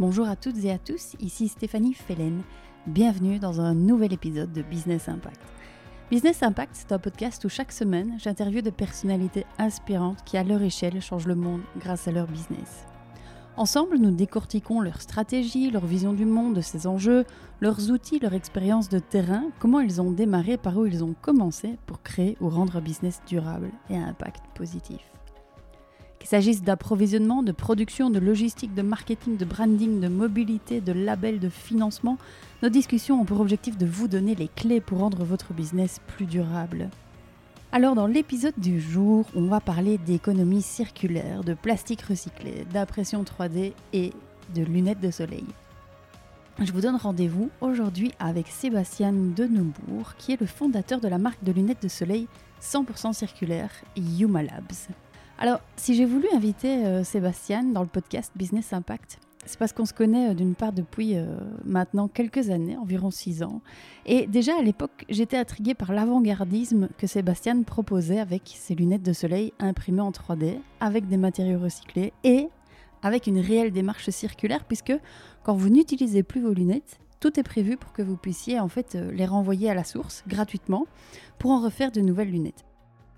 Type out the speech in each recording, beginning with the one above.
Bonjour à toutes et à tous, ici Stéphanie Fellen. Bienvenue dans un nouvel épisode de Business Impact. Business Impact, c'est un podcast où chaque semaine, j'interviewe des personnalités inspirantes qui, à leur échelle, changent le monde grâce à leur business. Ensemble, nous décortiquons leur stratégie, leur vision du monde, de ses enjeux, leurs outils, leur expérience de terrain, comment ils ont démarré, par où ils ont commencé pour créer ou rendre un business durable et à impact positif. Qu'il s'agisse d'approvisionnement, de production, de logistique, de marketing, de branding, de mobilité, de label, de financement, nos discussions ont pour objectif de vous donner les clés pour rendre votre business plus durable. Alors dans l'épisode du jour, on va parler d'économie circulaire, de plastique recyclé, d'impression 3D et de lunettes de soleil. Je vous donne rendez-vous aujourd'hui avec Sébastien Deneubourg, qui est le fondateur de la marque de lunettes de soleil 100% circulaire Yuma Labs. Alors, si j'ai voulu inviter euh, Sébastien dans le podcast Business Impact, c'est parce qu'on se connaît euh, d'une part depuis euh, maintenant quelques années, environ six ans. Et déjà à l'époque, j'étais intriguée par l'avant-gardisme que Sébastien proposait avec ses lunettes de soleil imprimées en 3D, avec des matériaux recyclés et avec une réelle démarche circulaire, puisque quand vous n'utilisez plus vos lunettes, tout est prévu pour que vous puissiez en fait les renvoyer à la source gratuitement pour en refaire de nouvelles lunettes.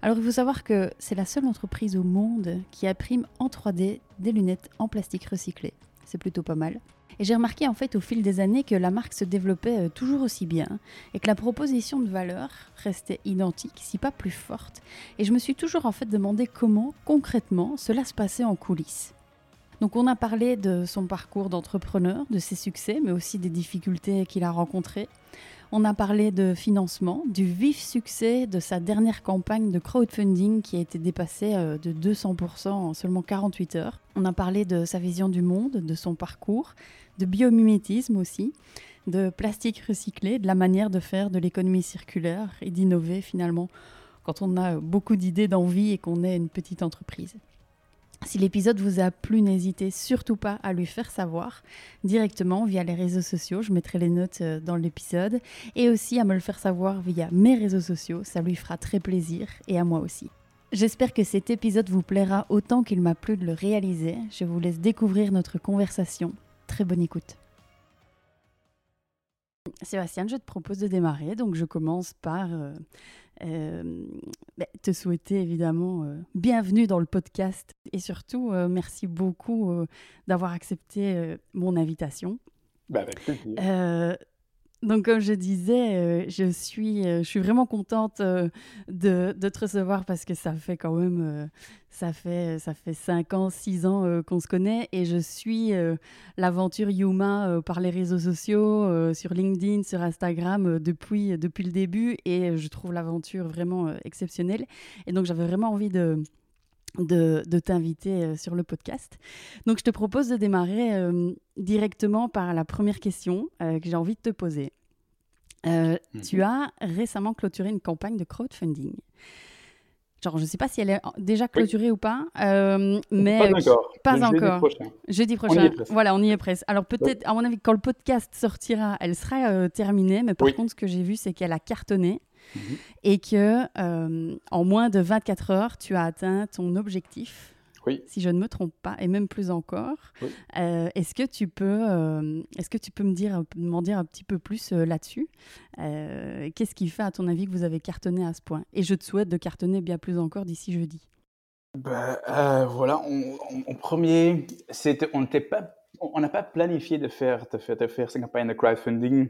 Alors il faut savoir que c'est la seule entreprise au monde qui imprime en 3D des lunettes en plastique recyclé. C'est plutôt pas mal. Et j'ai remarqué en fait au fil des années que la marque se développait euh, toujours aussi bien et que la proposition de valeur restait identique, si pas plus forte. Et je me suis toujours en fait demandé comment concrètement cela se passait en coulisses. Donc on a parlé de son parcours d'entrepreneur, de ses succès, mais aussi des difficultés qu'il a rencontrées. On a parlé de financement, du vif succès de sa dernière campagne de crowdfunding qui a été dépassée euh, de 200% en seulement 48 heures. On a parlé de sa vision du monde, de son parcours, de biomimétisme aussi, de plastique recyclé, de la manière de faire de l'économie circulaire et d'innover finalement quand on a beaucoup d'idées d'envie et qu'on est une petite entreprise. Si l'épisode vous a plu, n'hésitez surtout pas à lui faire savoir directement via les réseaux sociaux. Je mettrai les notes euh, dans l'épisode. Et aussi à me le faire savoir via mes réseaux sociaux. Ça lui fera très plaisir et à moi aussi. J'espère que cet épisode vous plaira autant qu'il m'a plu de le réaliser. Je vous laisse découvrir notre conversation. Très bonne écoute. Sébastien, je te propose de démarrer. Donc je commence par euh, euh, ben, te souhaiter évidemment euh, bienvenue dans le podcast et surtout euh, merci beaucoup d'avoir accepté mon invitation. Bah, avec plaisir. Donc, comme je disais, euh, je, suis, euh, je suis vraiment contente euh, de, te recevoir parce que ça fait quand même, ça fait, ça fait 5 ans, 6 ans qu'on se connaît et je suis l'aventure Yuma par les réseaux sociaux, sur LinkedIn, sur Instagram depuis, depuis le début et je trouve l'aventure vraiment exceptionnelle. Et donc, j'avais vraiment envie de, de, t'inviter euh, sur le podcast. Donc je te propose de démarrer euh, directement par la première question euh, que j'ai envie de te poser. Mhm. Tu as récemment clôturé une campagne de crowdfunding. Genre, je ne sais pas si elle est déjà clôturée ou pas, mais pas encore. Pas jeudi encore. Prochain. Jeudi prochain. Voilà, on y est presque. Alors peut-être, à mon avis, quand le podcast sortira, elle sera terminée. Mais par contre, ce que j'ai vu, c'est qu'elle a cartonné. Mhm. et que euh, en moins de 24 heures, tu as atteint ton objectif. Oui. Si je ne me trompe pas, et même plus encore. Euh, est-ce que tu peux, euh, est-ce que tu peux me dire, m'en dire un petit peu plus là-dessus? Qu'est-ce qui fait, à ton avis, que vous avez cartonné à ce point? Et je te souhaite de cartonner bien plus encore d'ici jeudi. Ben, voilà, en premier, on pas, on n'a pas planifié de faire, de faire, de faire cette campagne de crowdfunding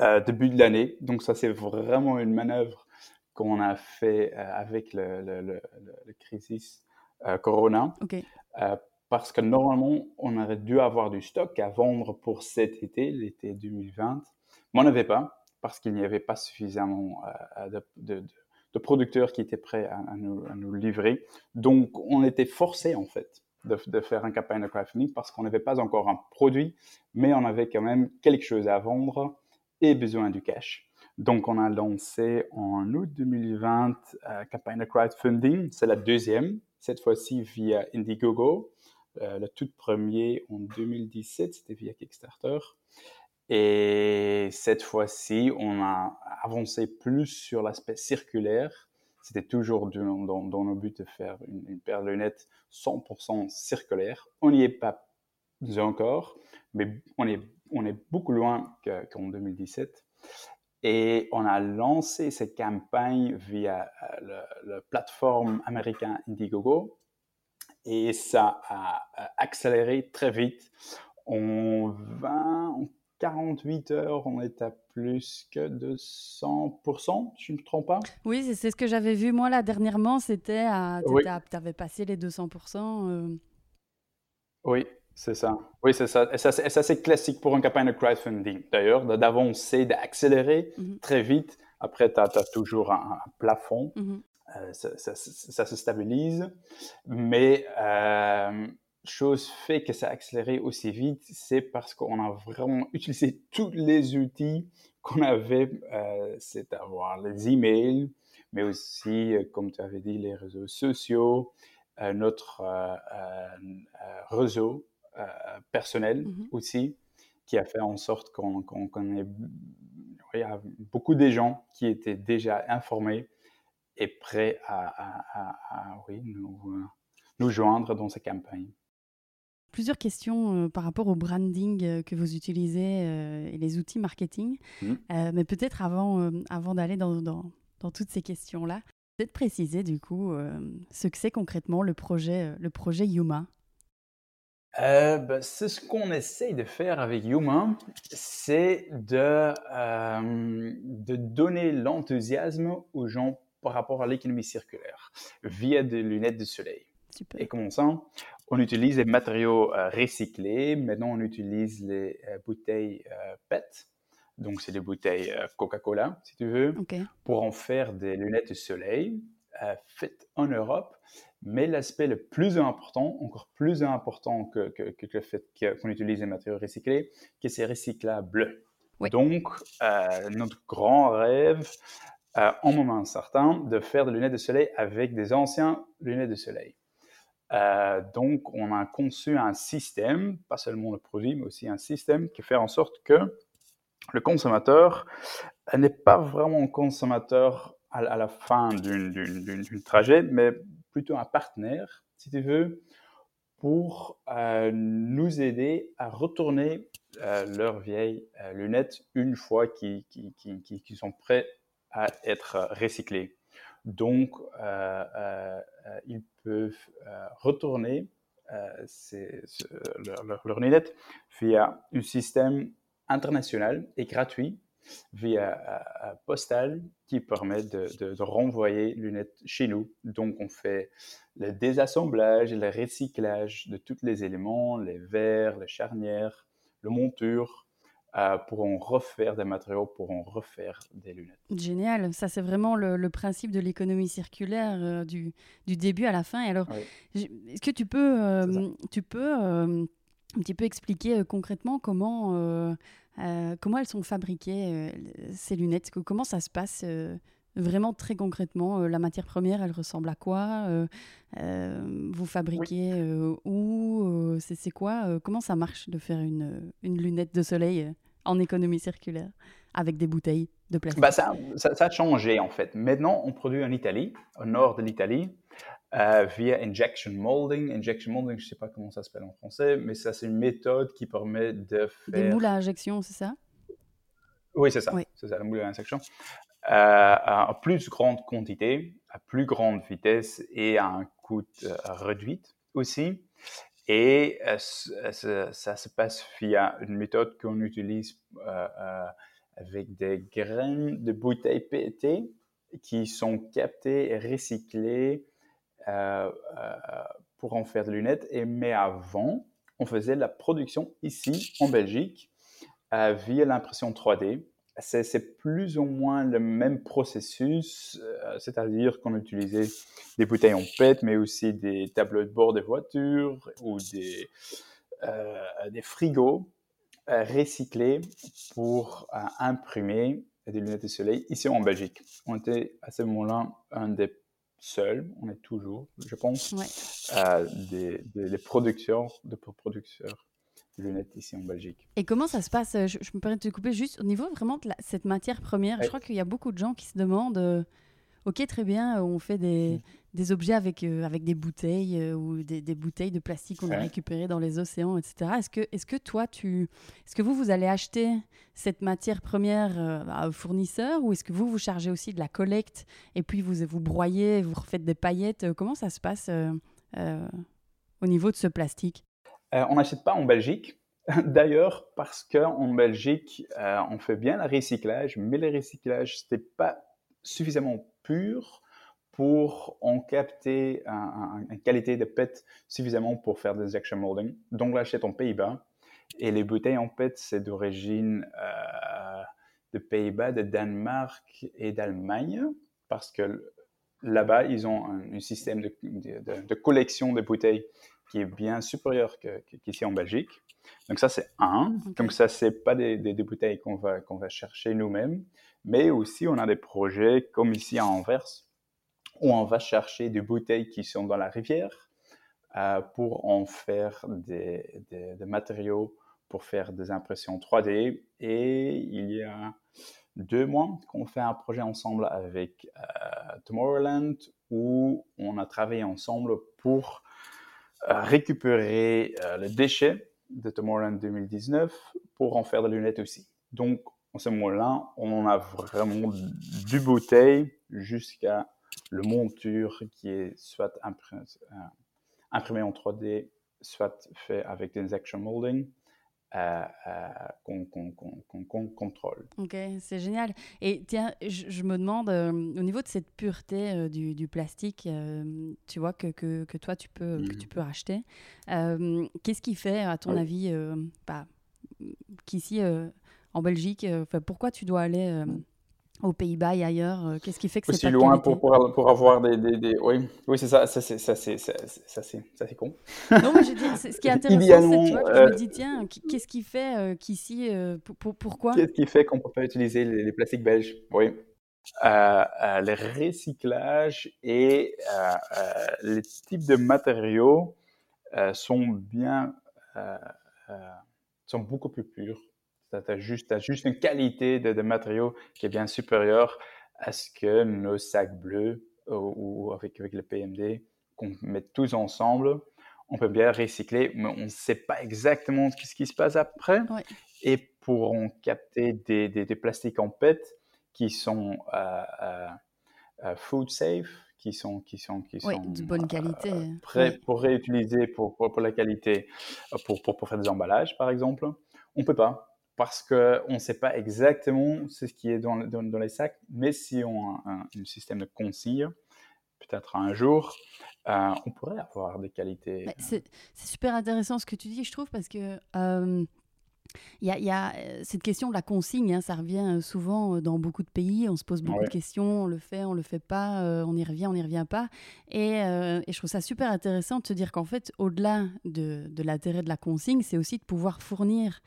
euh, début de l'année. Donc ça, c'est vraiment une manœuvre qu'on a fait euh, avec le, le, le, le crisis euh, Corona. parce que normalement, on aurait dû avoir du stock à vendre pour cet été, l'été 2020. Mais on n'avait pas, parce qu'il n'y avait pas suffisamment de, de, de, producteurs qui étaient prêts à, nous, à, nous, livrer. Donc, on était forcé, en fait, de, de faire un campagne de crowdfunding parce qu'on n'avait pas encore un produit, mais on avait quand même quelque chose à vendre et besoin du cash. Donc, on a lancé en août 2020 euh, campagne de crowdfunding. C'est la deuxième, cette fois-ci via Indiegogo. Euh, le tout premier en 2017, c'était via Kickstarter. Et cette fois-ci, on a avancé plus sur l'aspect circulaire. C'était toujours dans, dans, nos buts de faire une, une paire de lunettes 100% circulaire. On n'y est pas encore, mais on est, on est beaucoup loin qu'en 2017. Et on a lancé cette campagne via la plateforme américaine Indiegogo. Et ça a accéléré très vite. En 20, 48 heures, on est à plus que de 100%, je ne me trompe pas. Oui, c'est ce que j'avais vu moi là dernièrement, c'était à... Tu avais passé les 200%. Euh. Oui, c'est ça. Oui, c'est ça. Et ça, c'est classique pour un campagne de crowdfunding, d'ailleurs, d'avancer, d'accélérer mhm. très vite. Après, tu as, toujours un, plafond. Mhm. Euh, ça, se stabilise. Mais euh, chose fait que ça a accéléré aussi vite, c'est parce qu'on a vraiment utilisé tous les outils qu'on avait, euh, c'est avoir les emails, mais aussi, euh, comme tu avais dit, les réseaux sociaux, euh, notre réseau personnel mm-hmm. aussi, qui a fait en sorte qu'on qu il y a beaucoup de gens qui étaient déjà informés et prêts à, oui, nous, nous joindre dans ces campagnes plusieurs questions euh, par rapport au branding euh, que vous utilisez euh, et les outils marketing. Mmh. mais peut-être avant, avant d'aller dans, dans, dans, toutes ces questions-là, peut-être préciser du coup ce que c'est concrètement le projet, le projet Yuma. Ben, c'est ce qu'on essaye de faire avec Yuma, c'est de, de donner l'enthousiasme aux gens par rapport à l'économie circulaire via des lunettes de soleil. Super. Et comment ça? On utilise des matériaux euh, recyclés. Maintenant, on utilise les euh, bouteilles euh, PET. Donc, c'est des bouteilles Coca-Cola, si tu veux, pour en faire des lunettes de soleil faites en Europe. Mais l'aspect le plus important, encore plus important que, le fait qu'on utilise des matériaux recyclés, que c'est recyclable. Donc, notre grand rêve, en moment certain, de faire des lunettes de soleil avec des anciens lunettes de soleil. Euh, donc, on a conçu un système, pas seulement le produit, mais aussi un système qui fait en sorte que le consommateur n'est pas vraiment consommateur à, la fin d'une trajet, mais plutôt un partenaire, si tu veux, pour euh, nous aider à retourner euh, leurs vieilles lunettes une fois qu'ils sont prêts à être recyclés. Donc, ils peuvent euh, retourner euh, leurs leur, lunettes via un système international et gratuit via postal qui permet de, de, renvoyer lunettes chez nous. Donc, on fait le désassemblage et le recyclage de tous les éléments, les verres, les charnières, le monture, euh, pour en refaire des matériaux, pour en refaire des lunettes. Génial, ça c'est vraiment le, principe de l'économie circulaire euh, du, du, début à la fin. Et alors, est-ce que tu peux, euh, tu peux un petit peu expliquer concrètement comment, comment elles sont fabriquées, ces lunettes Comment ça se passe vraiment très concrètement, la matière première, elle ressemble à quoi Vous fabriquez où C'est quoi Comment ça marche de faire une, une lunette de soleil en économie circulaire avec des bouteilles de plastique? Bah ça, ça, a changé en fait. Maintenant, on produit en Italie, au nord de l'Italie, euh, via injection molding. Injection molding, je ne sais pas comment ça s'appelle en français, mais ça, c'est une méthode qui permet de faire. Des moules à injection, c'est ça? Oui, c'est ça. C'est ça, le moule à injection. Euh, à plus grande quantité, à plus grande vitesse et à un coût euh, réduit aussi. Et euh, ça, se passe via une méthode qu'on utilise avec des graines de bouteilles PET qui sont captées et recyclées pour en faire des lunettes. Et, mais avant, on faisait la production ici en Belgique via l'impression 3D c'est plus ou moins le même processus, euh, c'est-à-dire qu'on utilisait des bouteilles en PET, mais aussi des tableaux de bord des voitures ou des, euh, frigos euh, recyclés pour imprimer des lunettes de soleil ici en Belgique. On était à ce moment-là un des seuls, on est toujours, je pense, des, des, producteurs, de producteurs lunettes ici en Belgique. Et comment ça se passe? Je, me permets de te couper juste au niveau vraiment de cette matière première. Je crois qu'il y a beaucoup de gens qui se demandent euh, Ok, très bien, on fait des, des objets avec, avec des bouteilles ou des, des, bouteilles de plastique qu'on a récupérées dans les océans, etc. Est-ce que, est que toi, tu, est-ce que vous, vous allez acheter cette matière première à un fournisseur ou est-ce que vous, vous chargez aussi de la collecte et puis vous, vous broyez, vous refaites des paillettes Comment ça se passe au niveau de ce plastique? On n'achète pas en Belgique. D'ailleurs, parce qu'en Belgique, euh, on fait bien le recyclage, mais le recyclage, ce n'est pas suffisamment pur pour en capter une qualité de PET suffisamment pour faire des injection molding. Donc, l'achète en Pays-Bas. Et les bouteilles en PET, c'est d'origine euh, de Pays-Bas, de Danemark et d'Allemagne, parce que là-bas, ils ont un, système de, collection de bouteilles qui est bien supérieur qu'ici en Belgique. Donc ça, c'est un. Donc ça, c'est pas des, des, bouteilles qu'on va, qu'on va chercher nous-mêmes, mais aussi on a des projets comme ici à Anvers, où on va chercher des bouteilles qui sont dans la rivière euh, pour en faire des, matériaux pour faire des impressions 3D. Et il y a deux mois qu'on fait un projet ensemble avec euh, Tomorrowland où on a travaillé ensemble pour euh, récupérer le déchet de Tomorrowland 2019 pour en faire des lunettes aussi. Donc, en ce moment-là, on a vraiment du bouteille jusqu'à le monture qui est soit imprimé, euh, imprimé en 3D, soit fait avec des injection molding. Euh, euh, qu'on contrôle. Ok, c'est génial. Et tiens, je, me demande, euh, au niveau de cette pureté du, du, plastique, tu vois, que, que, que, toi, tu peux, que tu mmh. peux racheter, qu'est-ce qui fait, à ton avis, bah, qu'ici, en Belgique, pourquoi tu dois aller aux Pays-Bas et ailleurs euh, Qu'est-ce qui fait que c'est pas loin pour, pour, pour, avoir des, des, des... Oui, oui c'est ça, ça c'est ça c'est ça c'est con. Non, mais je dis, ce qui est intéressant, c'est tu vois, je me euh, dis tiens, qu'est-ce qui fait euh, qu'ici, pour, pourquoi Qu'est-ce qui fait qu'on peut pas utiliser les, plastiques belges? Oui. le recyclage et les types de matériaux sont bien sont beaucoup plus purs tu as juste, juste une qualité de, matériaux qui est bien supérieure à ce que nos sacs bleus ou, avec, avec le PMD, qu'on met tous ensemble, on peut bien recycler, mais on ne sait pas exactement ce qui se passe après. Et pour en capter des, des, plastiques en PET qui sont euh, euh, euh, food safe, qui sont qui sont qui sont de bonne qualité, prêts pour réutiliser pour, pour, pour, la qualité, pour, pour, pour faire des emballages par exemple, on peut pas parce qu'on ne sait pas exactement ce qui est dans, dans, les sacs, mais si on a un, système de consigne, peut-être un jour, euh, on pourrait avoir des qualités. C'est super intéressant ce que tu dis, je trouve, parce que euh, il y, a, euh, cette question de la consigne, hein, ça revient souvent dans beaucoup de pays. On se pose beaucoup de questions, on le fait, on le fait pas, on y revient, on n'y revient pas. Et, et, je trouve ça super intéressant de se dire qu'en fait, au-delà de, de l'intérêt de la consigne, c'est aussi de pouvoir fournir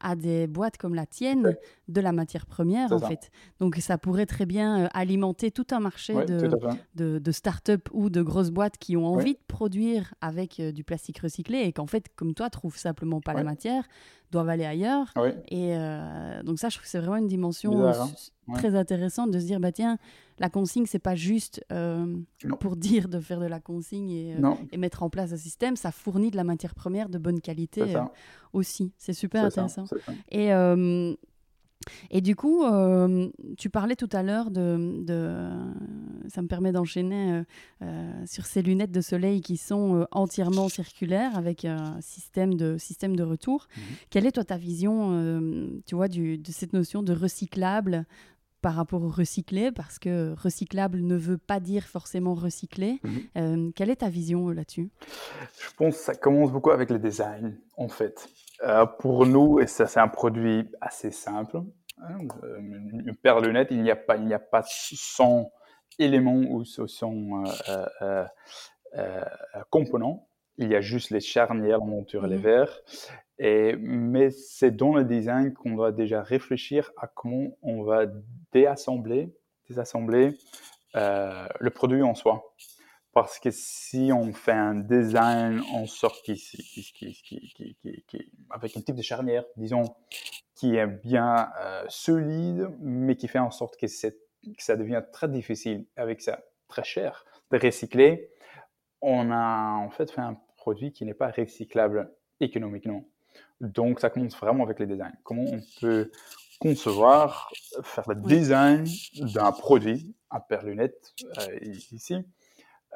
à des boîtes comme la tienne de la matière première, en fait. Donc, ça pourrait très bien euh, alimenter tout un marché de, de, de start-up ou de grosses boîtes qui ont envie de produire avec euh, du plastique recyclé et qu'en fait, comme toi, trouvent simplement pas la matière, doivent aller ailleurs. Et euh, donc, ça, je trouve que c'est vraiment une dimension hein. très intéressante de se dire, bah tiens, la consigne, c'est pas juste pour dire de faire de la consigne et, et, mettre en place un système, ça fournit de la matière première de bonne qualité aussi. C'est super intéressant. et, euh, et du coup, euh, tu parlais tout à l'heure de, de, Ça me permet d'enchaîner euh, sur ces lunettes de soleil qui sont entièrement circulaires avec un système de, système de retour. Mhm. Quelle est toi ta vision, tu vois, du, de cette notion de recyclable par rapport au recyclé, parce que recyclable ne veut pas dire forcément recycler. Mhm. Euh, quelle est ta vision euh, là-dessus? Je pense que ça commence beaucoup avec le design, en fait. Euh, pour nous, et ça c'est un produit assez simple, hein, une paire de lunettes, il n'y a pas, il n'y a pas 100 éléments ou 100 components. Il y a juste les charnières, monture et les mhm. verres. Mais c'est dans le design qu'on doit déjà réfléchir à comment on va déassembler, désassembler euh, le produit en soi. Parce que si on fait un design en sorte qui, avec un type de charnière, disons, qui est bien euh, solide, mais qui fait en sorte que ça devient très difficile, avec ça très cher, de recycler, on a en fait fait un produit qui n'est pas recyclable économiquement. Donc, ça commence vraiment avec les designs. Comment on peut concevoir, faire le design d'un produit, un paire lunettes euh, ici,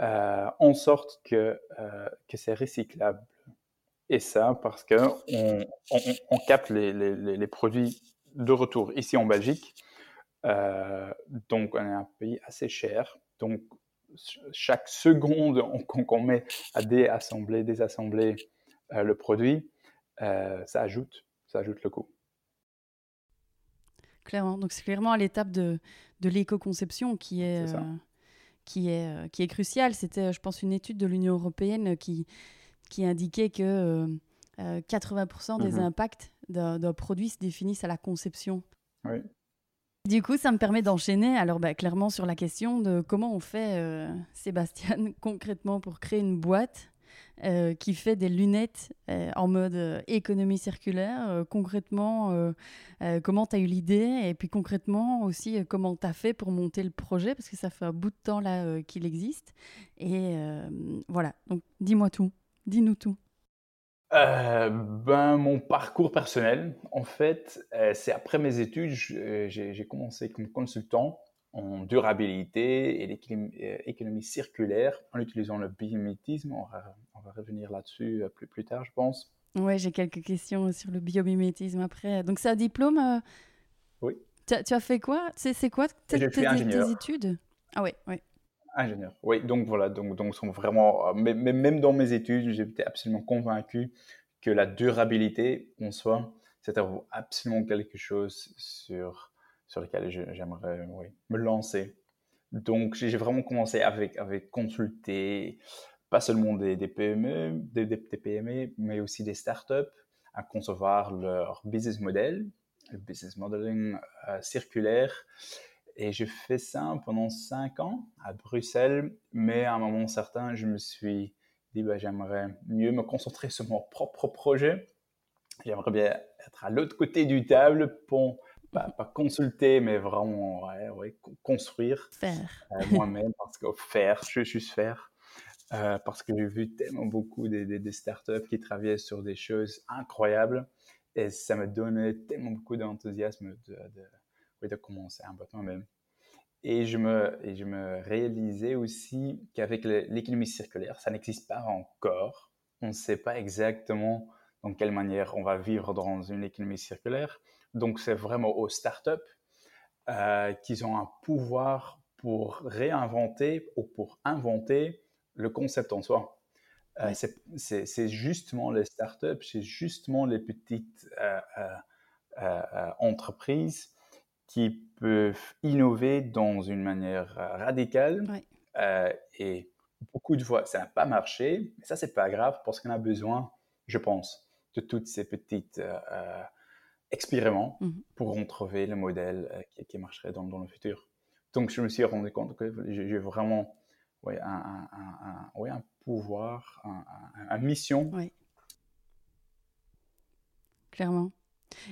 euh, en sorte que, euh, que c'est recyclable. Et ça, parce qu'on on, on, capte les, les, les, produits de retour ici en Belgique. donc, on est un pays assez cher. Donc, chaque seconde qu'on met à déassembler, désassembler le produit, ça ajoute, ça ajoute le coût. Clairement. Donc c'est clairement à l'étape de, de l'éco-conception qui est, euh, qui est, euh, qui est cruciale. C'était, je pense, une étude de l'Union européenne qui, qui indiquait que 80% euh, des mhm. impacts d'un produit se définissent à la conception. Oui. Du coup, ça me permet d'enchaîner alors bah, clairement sur la question de comment on fait, Sébastien, concrètement pour créer une boîte euh, qui fait des lunettes euh, en mode euh, économie circulaire. concrètement, comment tu as eu l'idée et puis concrètement aussi comment tu as fait pour monter le projet parce que ça fait un bout de temps là qu'il existe. Et voilà, donc dis-moi tout, dis-nous tout. ben, mon parcours personnel, en fait, c'est après mes études, j'ai commencé comme consultant en durabilité et l'économie euh, circulaire en utilisant le biomimétisme. On va, on va revenir là-dessus euh, plus, plus tard, je pense. Oui, j'ai quelques questions sur le biomimétisme après. Donc, c'est un diplôme euh, Oui. Tu as, fait quoi? C'est quoi tes, tes, études? Ah oui, oui. Ingénieur, oui. Donc voilà, donc, donc sont vraiment, mais, même dans mes études, j'étais absolument convaincu que la durabilité en soi, c'était absolument quelque chose sur sur lesquels j'aimerais me lancer. Donc, j'ai vraiment commencé avec, avec consulter pas seulement des, PME, des, des, PME, mais aussi des startups à concevoir leur business model, le business modeling euh, circulaire. Et j'ai fait ça pendant cinq ans à Bruxelles, mais à un moment certain, je me suis dit, bah, j'aimerais mieux me concentrer sur mon propre projet. J'aimerais bien être à l'autre côté du table pour pas, consulter, mais vraiment construire euh, moi-même parce que faire, je suis faire. Euh, parce que j'ai vu tellement beaucoup des, des, startups qui travaillaient sur des choses incroyables et ça me donnait tellement beaucoup d'enthousiasme de, de, de, commencer un peu moi-même. Et je, me, et je me réalisais aussi qu'avec l'économie circulaire, ça n'existe pas encore. On ne sait pas exactement dans quelle manière on va vivre dans une économie circulaire. Donc, c'est vraiment aux startups euh, qui ont un pouvoir pour réinventer ou pour inventer le concept en soi. Euh, c'est justement les startups, c'est justement les petites euh, euh, entreprises qui peuvent innover dans une manière radicale. et beaucoup de fois, ça n'a pas marché, mais ça, c'est pas grave parce qu'on a besoin, je pense, de toutes ces petites expériments mmh pour trouver le modèle euh, qui, marcherait dans, dans, le futur. Donc, je me suis rendu compte que j'ai vraiment ouais, un, un, ouais, un, pouvoir, une mission. Oui. Clairement.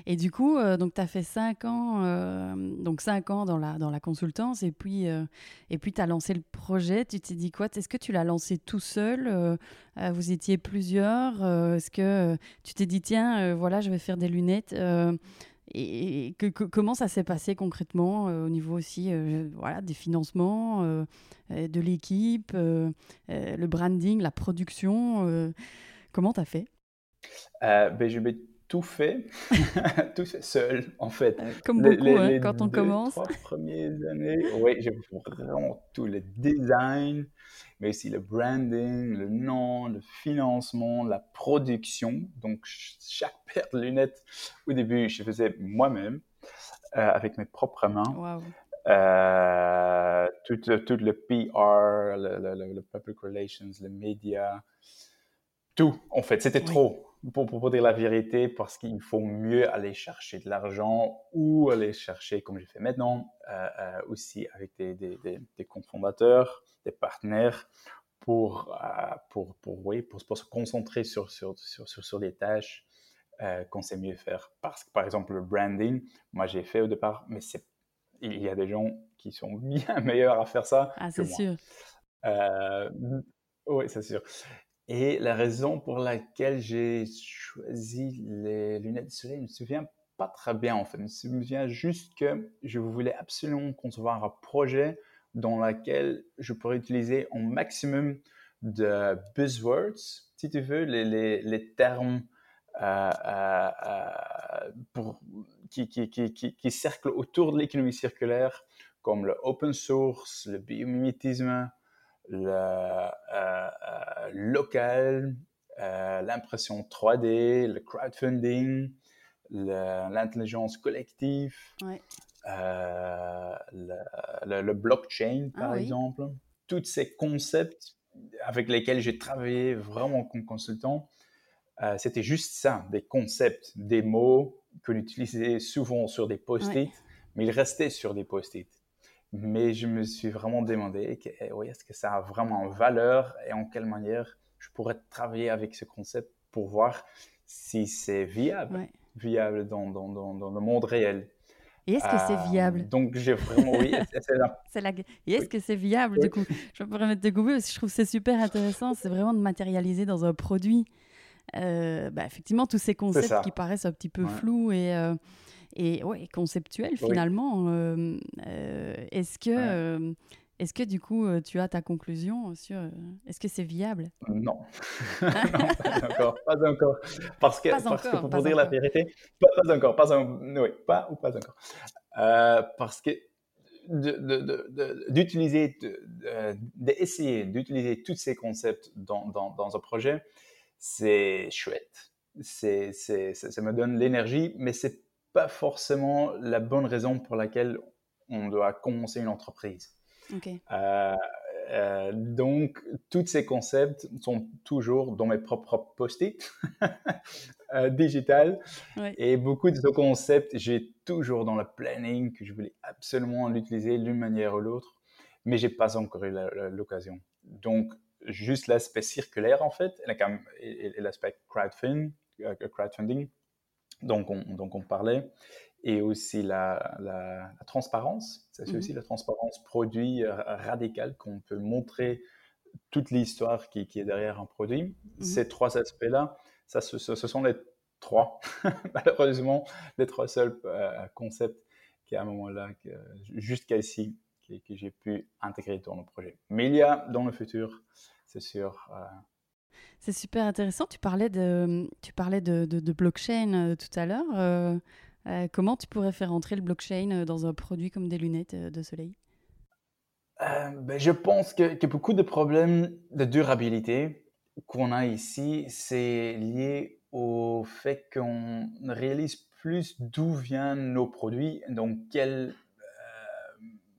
Et du coup, euh, donc tu as fait 5 ans, euh, donc cinq ans dans la, dans la consultance, et puis euh, tu as lancé le projet. Tu t'es dit quoi? Est-ce que tu l'as lancé tout seul? Vous étiez plusieurs Est-ce que tu t'es dit, tiens, voilà, je vais faire des lunettes et, comment ça s'est passé concrètement au niveau aussi voilà, des financements, de l'équipe, le branding, la production Comment tu as fait ben, je vais tout fait, tout fait seul, en fait. Comme beaucoup, les, hein, quand on deux, commence. trois premières années, oui, j'ai vraiment tout le design, mais aussi le branding, le nom, le financement, la production. Donc, chaque paire de lunettes, au début, je faisais moi-même, euh, avec mes propres mains. Euh, tout, tout, le PR, le, le, public relations, les médias, tout, en fait, c'était trop pour, pour, dire la vérité, parce qu'il faut mieux aller chercher de l'argent ou aller chercher, comme j'ai fait maintenant, euh, euh, aussi avec des, des, des, des cofondateurs, des partenaires, pour, euh, pour, pour, oui, pour, pour, se concentrer sur, sur, sur, sur, sur des tâches qu'on sait mieux faire. Parce que, par exemple, le branding, moi j'ai fait au départ, mais c'est il y a des gens qui sont bien meilleurs à faire ça. Ah, c'est sûr. Oui, c'est sûr. Et la raison pour laquelle j'ai choisi les lunettes de soleil, je ne me souviens pas très bien en fait. Je me souviens juste que je voulais absolument concevoir un projet dans lequel je pourrais utiliser un maximum de buzzwords, si tu veux, les, termes euh, euh, euh, qui, qui, qui, cerclent autour de l'économie circulaire, comme le open source, le biomimétisme, le local, l'impression 3D, le crowdfunding, l'intelligence collective, le, blockchain, ah par exemple. Tous ces concepts avec lesquels j'ai travaillé vraiment comme consultant, euh, c'était juste ça, des concepts, des mots qu'on utilisait souvent sur des post-it, mais ils restaient sur des post-it. Mais je me suis vraiment demandé, eh, oui, est-ce que ça a vraiment valeur et en quelle manière je pourrais travailler avec ce concept pour voir si c'est viable, viable dans, dans, dans, le monde réel. Et est-ce que c'est euh, viable? Donc j'ai vraiment oui. c'est la... Et est-ce que c'est viable du coup? Je pourrais mettre de couper parce que je trouve que c'est super intéressant. C'est vraiment de matérialiser dans un produit. Euh, bah, effectivement, tous ces concepts qui paraissent un petit peu flous et, euh, et ouais, conceptuels finalement. Euh, est-ce que, est-ce que du coup, tu as ta conclusion sur est-ce que c'est viable? Non. non, pas encore, pas encore. Parce que, parce que pour dire la vérité, pas, pas encore, pas, oui, pas ou pas encore. parce que d'utiliser, d'essayer d'utiliser tous ces concepts dans, dans, dans un projet, c'est chouette. C'est, c'est, ça, me donne l'énergie, mais c'est pas forcément la bonne raison pour laquelle on doit commencer une entreprise. Euh, euh, donc, tous ces concepts sont toujours dans mes propres post-it euh, digital. Et beaucoup de ces concepts, j'ai toujours dans le planning que je voulais absolument l'utiliser d'une manière ou l'autre, mais j'ai pas encore eu l'occasion. Donc, juste l'aspect circulaire en fait, et, l'aspect crowdfunding, euh, crowdfunding on, donc on parlait, et aussi la, la, transparence. C'est mhm. aussi la transparence produit euh, radical qu'on peut montrer toute l'histoire qui, qui, est derrière un produit. Mhm. Ces trois aspects-là, ça, ce, sont les trois, malheureusement, les trois seuls euh, concepts qui à un moment-là, jusqu'à ici, que, j'ai pu intégrer dans le projet. Mais il y a dans le futur, c'est sûr. Euh, c'est super intéressant. Tu parlais de, tu parlais de, blockchain euh, tout à l'heure. Euh, comment tu pourrais faire entrer le blockchain dans un produit comme des lunettes de soleil? Ben, Je pense que, que, beaucoup de problèmes de durabilité qu'on a ici, c'est lié au fait qu'on réalise plus d'où viennent nos produits, donc quelle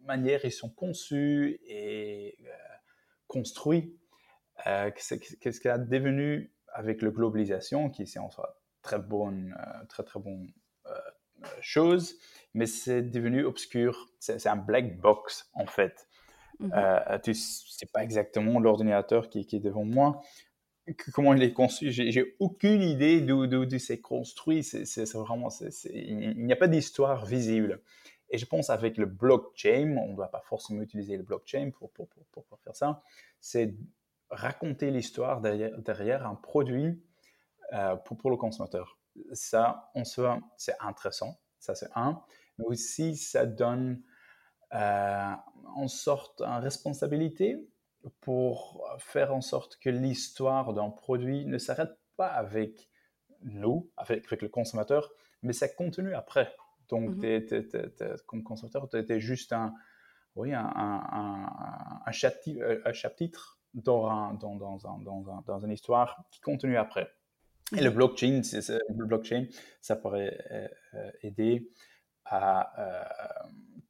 manière ils sont conçus et euh, construits. Euh, qu'est-ce qu'il a devenu avec la globalisation, qui est en soi très bonne, euh, très très bonne chose, mais c'est devenu obscur. C'est un black box en fait. Mm tu sais pas exactement l'ordinateur qui, qui, est devant moi, comment il est conçu. J'ai aucune idée d'où c'est construit. C'est vraiment, il n'y a pas d'histoire visible. Et je pense avec le blockchain, on ne doit pas forcément utiliser le blockchain pour, pour, pour, pour faire ça, c'est raconter l'histoire derrière, derrière, un produit euh, pour, pour le consommateur. Ça, en soi, c'est intéressant, ça c'est un, mais aussi ça donne euh, en sorte une responsabilité pour faire en sorte que l'histoire d'un produit ne s'arrête pas avec nous, avec, avec le consommateur, mais ça continue après. Donc, mmh comme consommateur, tu étais juste un, oui, un, un, un, chapitre, dans, un, dans, dans, un, dans, dans, une histoire qui continue après. Et le blockchain, le blockchain ça pourrait euh, euh, aider à euh,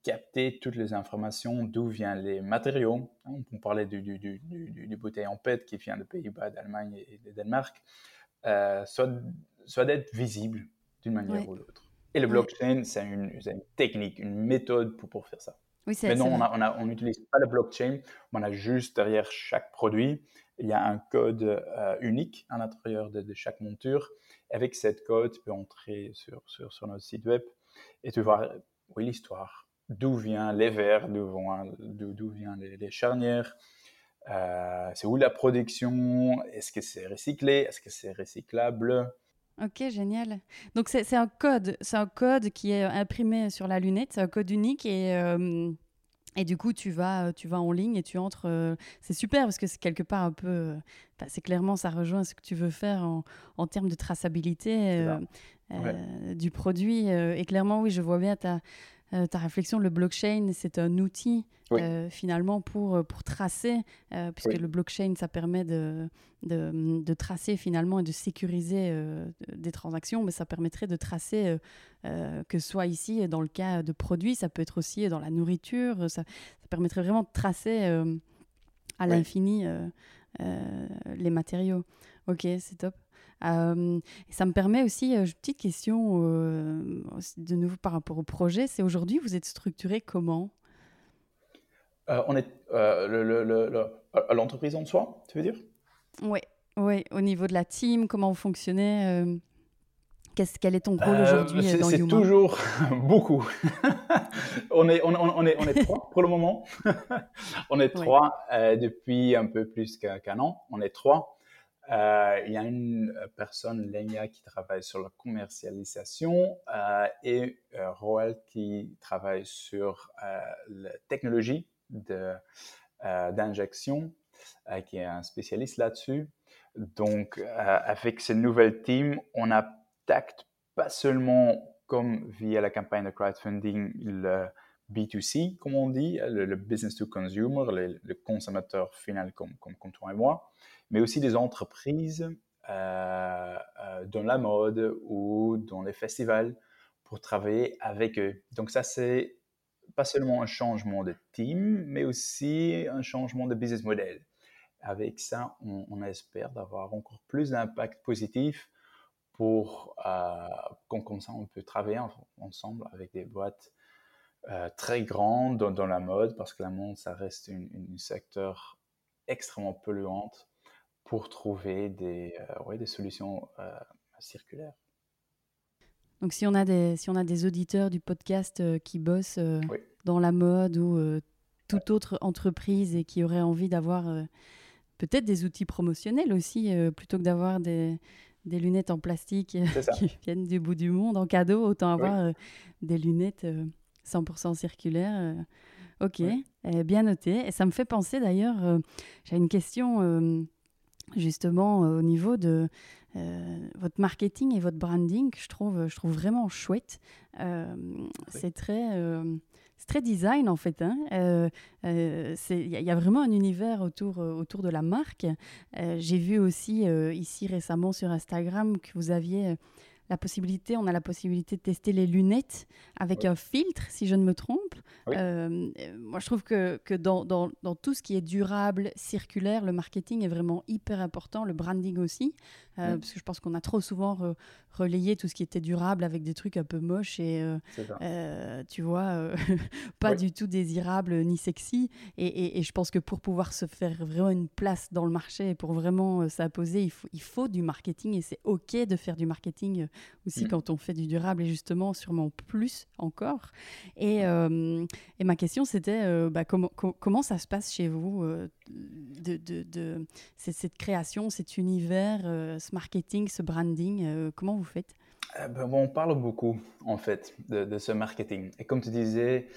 capter toutes les informations d'où viennent les matériaux. On parlait du, du, du, du, bouteille en PET qui vient des Pays-Bas, d'Allemagne et de Danemark, soit, soit d'être visible d'une manière ou l'autre. Et le blockchain, c'est une, une, technique, une méthode pour, pour faire ça. Oui, mais non, on n'utilise pas le blockchain, on a juste derrière chaque produit, il y a un code euh, unique à l'intérieur de, chaque monture. Avec cette code, tu peux entrer sur, sur, sur notre site web et tu vois oui, l'histoire d'où viennent les verres, d'où viennent les, charnières, euh, c'est où la production, est-ce que c'est recyclé, est-ce que c'est recyclable? Ok, génial. Donc c'est un code, c'est un code qui est imprimé sur la lunette, c'est un code unique et euh, et du coup, tu vas, tu vas en ligne et tu entres. Euh, c'est super parce que c'est quelque part un peu. c'est clairement, ça rejoint ce que tu veux faire en, en termes de traçabilité du produit. et clairement, oui, je vois bien ta, euh, ta réflexion, le blockchain, c'est un outil euh, finalement pour, euh, pour tracer, puisque le blockchain, ça permet de, de, tracer finalement et de sécuriser des transactions, mais ça permettrait de tracer, que ce soit ici dans le cas de produits, ça peut être aussi dans la nourriture, ça, ça permettrait vraiment de tracer à l'infini les matériaux. Ok, c'est top. Euh, ça me permet aussi, euh, une petite question euh, de nouveau par rapport au projet, c'est aujourd'hui, vous êtes structuré comment? On est à l'entreprise en soi, tu veux dire? Oui, ouais, au niveau de la team, comment vous fonctionnez Qu'est-ce, quel est ton rôle aujourd'hui dans C'est toujours beaucoup. on, est, on, on, est, on est trois pour le moment. on est trois depuis un peu plus qu'un an. On est trois. Euh, il y a une euh, personne, Lenia, qui travaille sur la commercialisation euh, et Roel qui travaille sur la technologie d'injection, qui est un spécialiste là-dessus. Donc, avec cette nouvelle team, on attaque pas seulement comme via la campagne de crowdfunding le B2C, comme on dit, le, business to consumer, le, consommateur final comme, comme, comme toi et moi, mais aussi des entreprises euh, euh, dans la mode ou dans les festivals pour travailler avec eux. Donc ça, c'est pas seulement un changement de team, mais aussi un changement de business model. Avec ça, on, espère d'avoir encore plus d'impact positif pour, euh, comme, ça, on peut travailler ensemble avec des boîtes euh, très grandes dans, la mode, parce que la mode, ça reste un secteur extrêmement polluante pour trouver des, euh, des solutions euh, circulaires. Donc si on a des, si on a des auditeurs du podcast euh, qui bossent dans la mode ou toute autre entreprise et qui auraient envie d'avoir peut-être des outils promotionnels aussi, plutôt que d'avoir des, des, lunettes en plastique qui viennent du bout du monde en cadeau, autant avoir des lunettes 100% circulaires. ok, eh, bien noté. Et ça me fait penser d'ailleurs, j'ai une question justement euh, au niveau de euh, votre marketing et votre branding, je trouve, je trouve vraiment chouette. Euh, c'est très, c'est très design en fait. Hein. Il y, a vraiment un univers autour, autour de la marque. J'ai vu aussi ici récemment sur Instagram que vous aviez la possibilité, on a la possibilité de tester les lunettes avec un filtre, si je ne me trompe. Euh, moi, je trouve que, que dans, dans, dans, tout ce qui est durable, circulaire, le marketing est vraiment hyper important, le branding aussi, euh, parce que je pense qu'on a trop souvent relayé tout ce qui était durable avec des trucs un peu moches et, euh, tu vois, pas du tout désirable ni sexy. Et, et, je pense que pour pouvoir se faire vraiment une place dans le marché et pour vraiment s'imposer, il faut, il faut du marketing et c'est OK de faire du marketing aussi mm. quand on fait du durable et justement sûrement plus encore. Et, euh, et ma question c'était euh, bah, comment, comment ça se passe chez vous euh, de, de, de cette création, cet univers, ce marketing, ce branding, comment vous faites? Ben, On parle beaucoup en fait de, ce marketing. Et comme tu disais,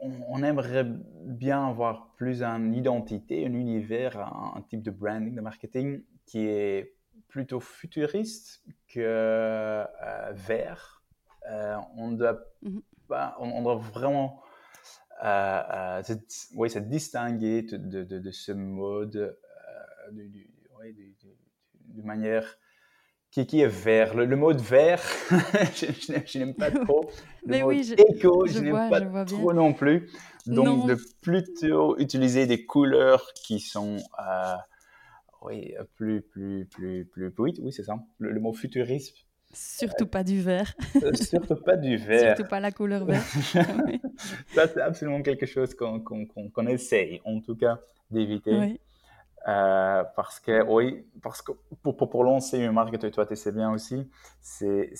on, aimerait bien avoir plus une identité, un univers, un, type de branding, de marketing qui est plutôt futuriste que euh, vert. Euh, on, doit mhm. on, doit vraiment euh, oui, se distinguer de, de, de, ce mode de, manière qui, qui, est vert. Le, mode vert, je, n'aime pas trop. Le Mais oui, je, éco, je, n'aime pas trop non plus. Donc, de plutôt utiliser des couleurs qui sont oui, plus, plus, plus, plus, oui, oui c'est ça. Le, mot futurisme. Surtout pas du vert. Euh, surtout pas du vert. Surtout pas la couleur verte. ça, c'est absolument quelque chose qu'on essaye, en tout cas, d'éviter. Euh, parce que, oui, parce que pour, pour, lancer une marque, toi, toi tu sais bien aussi, c'est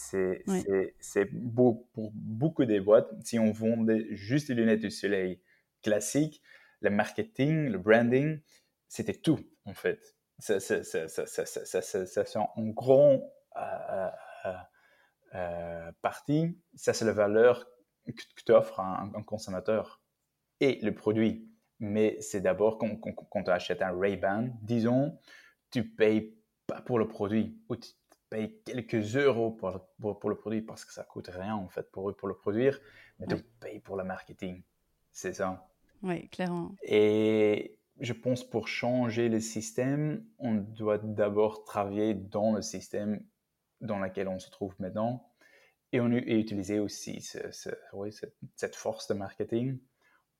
beau, pour beaucoup des boîtes, si on vendait juste des lunettes de soleil classiques, le marketing, le branding, c'était tout, en fait. Ça, ça, ça, c'est en grand euh, euh, partie, ça, c'est la valeur que, tu offres à un, consommateur et le produit. Mais c'est d'abord quand, quand, tu achètes un Ray-Ban, disons, tu payes pas pour le produit ou tu payes quelques euros pour, pour, le produit parce que ça coûte rien en fait pour eux pour le produire, mais tu payes pour le marketing. C'est ça. Oui, clairement. Et je pense pour changer le système, on doit d'abord travailler dans le système dans lequel on se trouve maintenant et, on, et utiliser aussi cette, force de marketing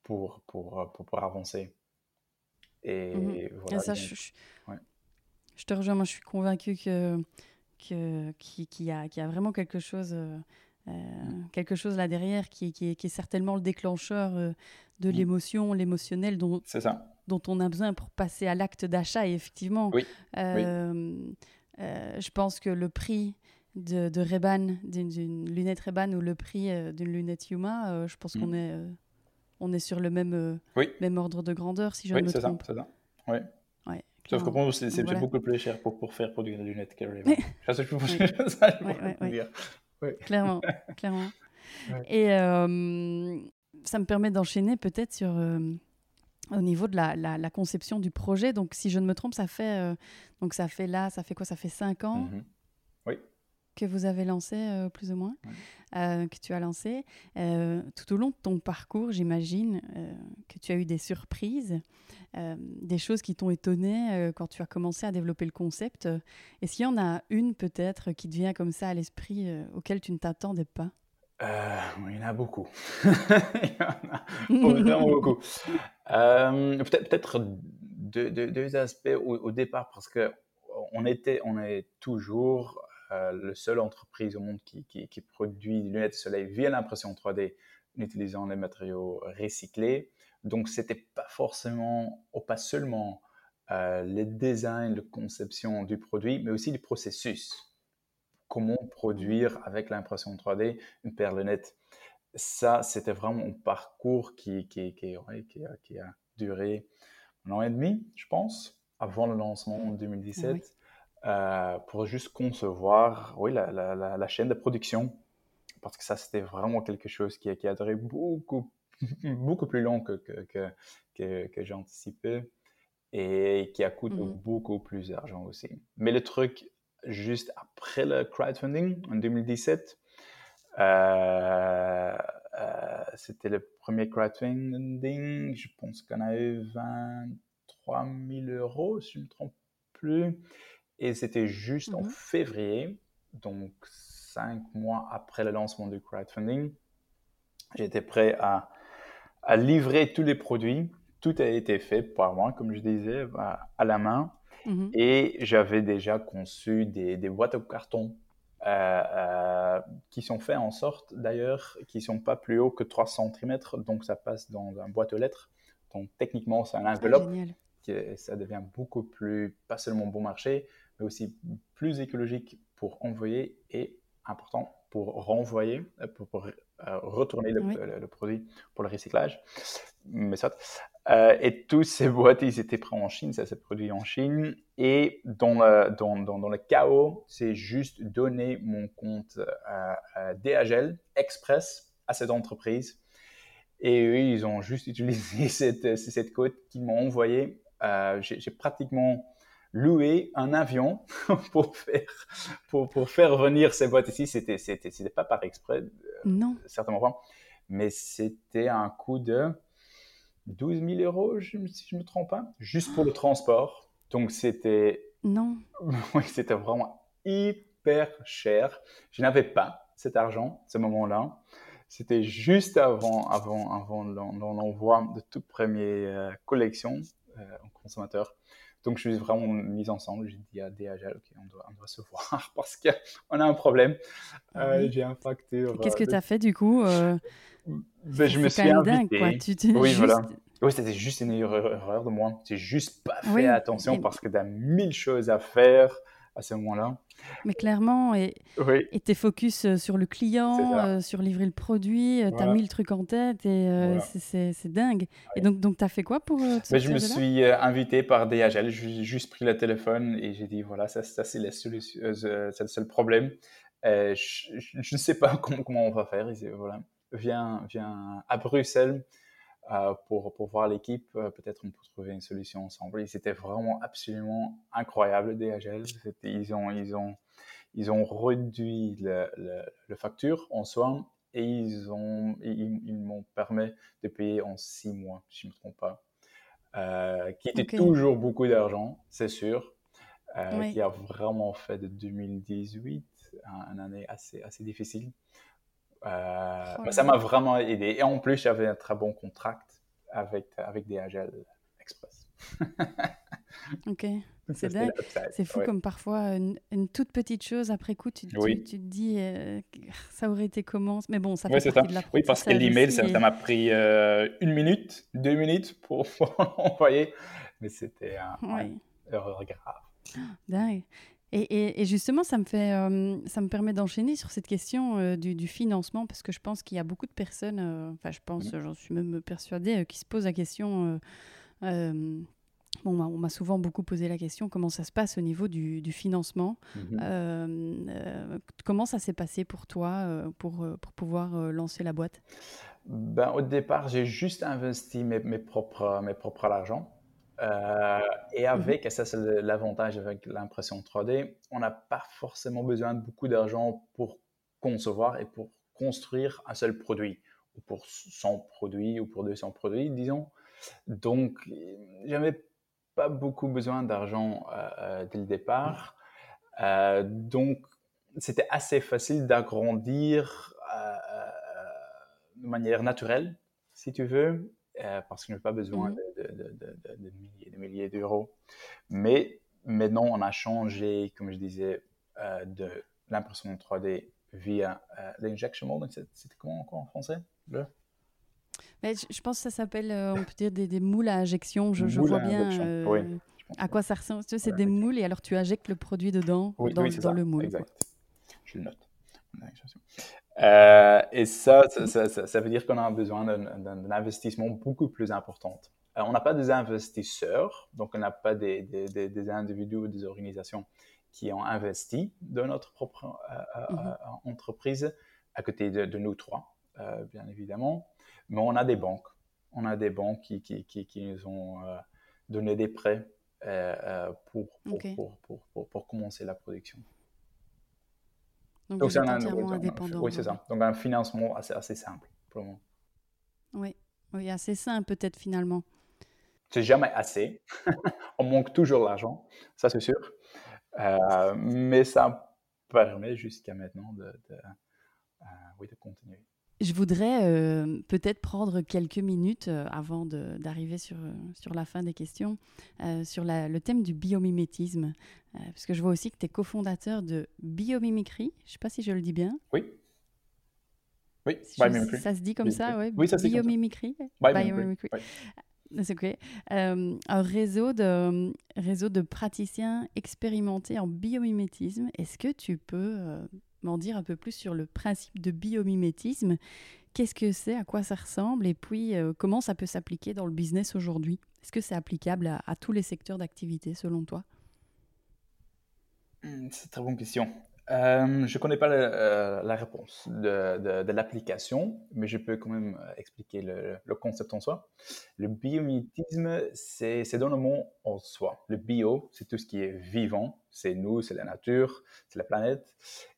pour, pour, pour, avancer. Et mhm. voilà. ça, je, je, te rejoins, moi je suis convaincu que, que, qu'il, y a, qu'il y a vraiment quelque chose. Euh, euh, quelque chose là derrière qui, qui, est, certainement le déclencheur euh, de mm. l'émotion, l'émotionnel dont, dont on a besoin pour passer à l'acte d'achat. Et effectivement, euh, je pense que le prix de, de Reban, d'une lunette Reban ou le prix d'une lunette Yuma, je pense mm. qu'on est, on est sur le même, même ordre de grandeur, si je ne me trompe. C'est ça, oui. Ouais, Sauf que pour nous, c'est beaucoup plus cher pour, pour faire produire une lunette que Ray-Ban. ça, je peux dire. Clairement, clairement. Et euh, ça me permet d'enchaîner peut-être sur euh, au niveau de la, la, conception du projet. Donc, si je ne me trompe, ça fait euh, donc ça fait là, ça fait quoi? Ça fait cinq ans. Oui. Que vous avez lancé plus ou moins, que tu as lancé tout au long de ton parcours, j'imagine que tu as eu des surprises, des choses qui t'ont étonné quand tu as commencé à développer le concept. Est-ce qu'il y en a une peut-être qui te vient comme ça à l'esprit auquel tu ne t'attendais pas? Euh, il y en a beaucoup. il y en a beaucoup. Euh, peut-être deux, aspects au, départ, parce que on, était, on est toujours euh, le seul entreprise au monde qui, produit des lunettes de soleil via l'impression 3D en utilisant les matériaux recyclés. Donc, c'était pas forcément, ou pas seulement le design, la conception du produit, mais aussi le processus comment produire avec l'impression 3D une paire lunettes. Ça, c'était vraiment un parcours qui, qui, qui, qui, a, duré un an et demi, je pense, avant le lancement en 2017, euh, pour juste concevoir oui, la, la, la, chaîne de production. Parce que ça, c'était vraiment quelque chose qui, qui a duré beaucoup, beaucoup plus long que, que, que, que, j'anticipais et qui a coûté mmh beaucoup plus d'argent aussi. Mais le truc juste après le crowdfunding en 2017. Euh, euh, c'était le premier crowdfunding. Je pense qu'on a eu 23 000 euros, si je ne me trompe plus. Et c'était juste en mhm. février, donc cinq mois après le lancement du crowdfunding. J'étais prêt à, à livrer tous les produits. Tout a été fait par moi, comme je disais, à la main. Mmh Et j'avais déjà conçu des, boîtes au carton euh, euh, qui sont faites en sorte d'ailleurs qui sont pas plus hauts que 3 cm, donc ça passe dans un boîte aux lettres. Donc techniquement, c'est un enveloppe. qui, ça devient beaucoup plus, pas seulement bon marché, mais aussi plus écologique pour envoyer et important pour renvoyer, euh, pour, retourner le, produit pour le recyclage. Mais ça, euh, et tous ces boîtes, ils étaient prêts en Chine, ça s'est produit en Chine. Et dans le, dans, dans, le chaos, c'est juste donner mon compte à, DHL Express à cette entreprise. Et eux, ils ont juste utilisé cette, cette code qu'ils m'ont envoyé. Euh, J'ai pratiquement loué un avion pour faire, pour, pour faire venir ces boîtes ici. C'était, pas par exprès, euh, non. certainement pas, mais c'était un coût de 12 000 euros, si je ne me trompe pas, juste pour le transport. Donc c'était. Non. oui, c'était vraiment hyper cher. Je n'avais pas cet argent, ce moment-là. C'était juste avant, avant, avant l'envoi de toute première euh, collection euh, en consommateur. Donc, je suis vraiment mise ensemble. J'ai dit à DHL, OK, on doit, on doit se voir parce qu'on a un problème. Ah euh, j'ai un facture. Qu'est-ce que tu as fait du coup ben, Je me suis invité. Dingue, quoi. Tu, oui, voilà. Oui, c'était juste une erreur de moi. J'ai juste pas fait attention parce que tu as mille choses à faire à ce moment-là. Mais clairement, et tu es focus euh, sur le client, euh, sur livrer le produit, tu as mille trucs en tête et c'est dingue. Et donc, donc tu as fait quoi pour te Je me suis invité par DHL, j'ai juste pris le téléphone et j'ai dit voilà, ça, ça c'est le seul problème. je ne sais pas comment, comment on va faire. voilà viens, viens à Bruxelles euh, pour, pour voir l'équipe. Euh, peut-être on peut trouver une solution ensemble. Et c'était vraiment absolument incroyable, DHL. Ils ont, ils, ont, ils ont réduit le, le, facture en soi et ils ont ils, m'ont permis de payer en six mois, si je ne me trompe pas. Euh, qui était toujours beaucoup d'argent, c'est sûr, qui a vraiment fait de 2018 une année assez, assez difficile. Euh, ça m'a vraiment aidé. Et en plus, j'avais un très bon contract avec, avec DHL Express. ok, c'est dingue. C'est fou comme parfois une, toute petite chose, après coup, tu, tu, te dis euh, ça aurait été comment? Mais bon, ça fait partie de la Oui, parce que l'email, ça m'a pris euh, une minute, deux minutes pour, l'envoyer. Mais c'était un erreur grave. Dingue. Et, justement, ça me, fait, euh, ça me permet d'enchaîner sur cette question euh, du, financement, parce que je pense qu'il y a beaucoup de personnes, euh, enfin je pense, j'en suis même persuadée, qui se posent la question, bon, on m'a souvent beaucoup posé la question, comment ça se passe au niveau du, financement mhm. Comment ça s'est passé pour toi pour, pour pouvoir lancer la boîte? Ben, Au départ, j'ai juste investi mes, mes propres, mes propres argent. Euh, et mmh avec, et ça c'est l'avantage avec l'impression 3D, on n'a pas forcément besoin de beaucoup d'argent pour concevoir et pour construire un seul produit, ou pour 100 produits, ou pour 200 produits, disons. Donc, j'avais pas beaucoup besoin d'argent euh, euh, dès le départ. donc, c'était assez facile d'agrandir de manière naturelle, si tu veux, euh, parce qu'il n'y a pas besoin mmh de, de, milliers de milliers d'euros. Mais maintenant, on a changé, comme je disais, euh, de l'impression 3D via euh, l'injection molding. C'était comment encore en français Mais je, pense que ça s'appelle, on peut dire, des, moules à injection. Je, vois bien à quoi ça ressemble. c'est des moules et alors tu injectes le produit dedans, dans, dans le moule. Exact. Je le note. Euh, et ça ça, ça, veut dire qu'on a besoin d'un investissement beaucoup plus important. Euh, on n'a pas des investisseurs, donc on n'a pas des, des, des, individus ou des organisations qui ont investi dans notre propre euh, mhm. entreprise à côté de, nous trois, bien évidemment. Mais on a des banques. On a des banques qui, qui, qui, qui nous ont donné des prêts pour, pour, pour, pour, pour commencer la production. Donc, c'est un, indépendant. Oui, c'est ça. Donc un financement assez, assez simple pour le moment. Oui, oui assez simple peut-être finalement. C'est jamais assez. On manque toujours l'argent, ça c'est sûr. Euh, mais ça permet jusqu'à maintenant de, de, euh, oui, de continuer. Je voudrais euh, peut-être prendre quelques minutes euh, avant d'arriver sur, euh, sur la fin des questions sur le thème du biomimétisme, parce que je vois aussi que tu es cofondateur de Biomimicry. Je ne sais pas si je le dis bien. Oui. Oui, Biomimicry. Ça se dit comme ça, ouais. Oui, ça Biomimicry. Biomimicry. C'est ok. un réseau de, réseau de praticiens expérimentés en biomimétisme. Est-ce que tu peux dire un peu plus sur le principe de biomimétisme. Qu'est-ce que c'est, à quoi ça ressemble et puis euh, comment ça peut s'appliquer dans le business aujourd'hui? Est-ce que c'est applicable à, tous les secteurs d'activité selon toi? Hmm, C'est une très bonne question. Euh, je ne connais pas euh, la réponse de, de, l'application, mais je peux quand même expliquer le, concept en soi. Le biomimétisme, c'est dans le mot en soi. Le bio, c'est tout ce qui est vivant, c'est nous, c'est la nature, c'est la planète.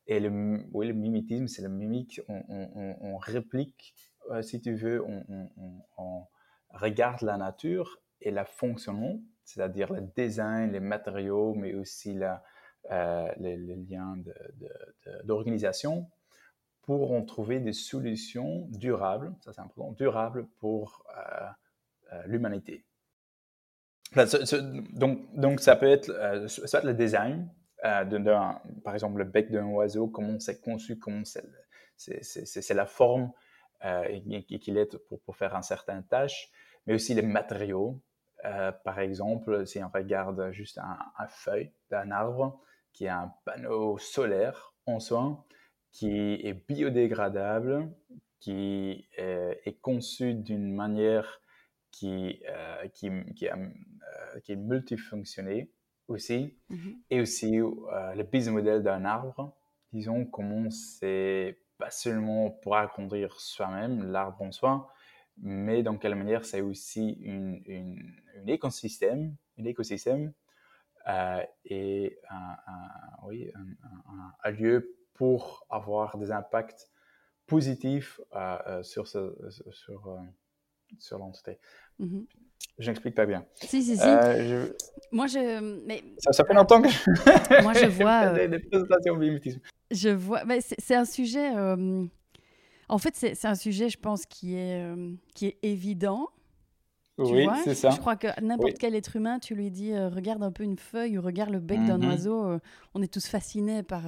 Et le, oui, le mimétisme, c'est le mimique. On, réplique, euh, si tu veux, on, regarde la nature et la fonctionnement, c'est-à-dire le design, les matériaux, mais aussi la, euh, les, liens d'organisation pour en trouver des solutions durables, ça c'est important, durables pour euh, l'humanité. Donc, donc, ça peut être soit le design, euh, par exemple, le bec d'un oiseau, comment c'est conçu, comment c'est la forme euh, qu'il est pour, faire un certain tâche. mais aussi les matériaux. Euh, par exemple, si on regarde juste un, un feuille d'un arbre qui a un panneau solaire en soi, qui est biodégradable, qui est, conçu d'une manière qui, euh, qui, qui, euh, qui, est multifonctionnée aussi, mhm. et aussi euh, le business model d'un arbre. Disons comment c'est pas seulement pour agrandir soi-même, l'arbre en soi, mais dans quelle manière c'est aussi une, une, écosystème, un écosystème et un, oui, un, lieu pour avoir des impacts positifs sur, ce, sur, sur l'entité. Mhm. Je n'explique pas bien. Si, si, si. Euh, moi, je. Mais... Ça, fait longtemps que je. Moi, je vois. des, des, présentations biomimétisme. Je vois. C'est un sujet. Euh, en fait, c'est un sujet, je pense, qui est, euh, qui est évident. Oui, c'est ça. Je crois que n'importe quel être humain, tu lui dis regarde un peu une feuille ou regarde le bec d'un mhm. oiseau, on est tous fascinés par,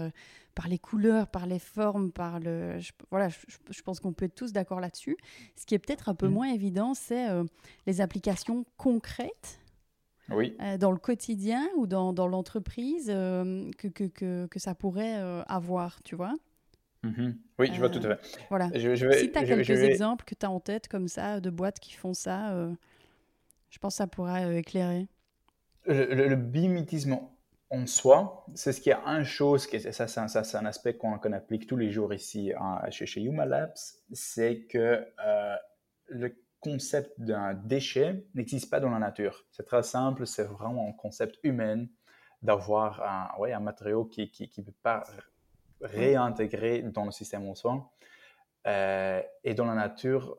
par les couleurs, par les formes, par le. voilà, je, pense qu'on peut être tous d'accord là-dessus. Ce qui est peut-être un peu mm. moins évident, c'est euh, les applications concrètes. Oui. Euh, dans le quotidien ou dans, dans l'entreprise euh, que, que, que, ça pourrait avoir, tu vois mm-hmm. Oui, je vois tout à fait. Voilà. Je, vais, si tu as quelques exemples que tu as en tête comme ça, de boîtes qui font ça, je pense que ça pourrait éclairer. Le, le, bimitisme en soi, c'est ce qui a une chose, ça, c'est un, aspect qu'on applique tous les jours ici hein, chez, chez Labs, c'est que euh, le concept d'un déchet n'existe pas dans la nature. C'est très simple, c'est vraiment un concept humain d'avoir un matériau qui ne peut pas réintégrer dans le système en soi. Euh, et dans la nature,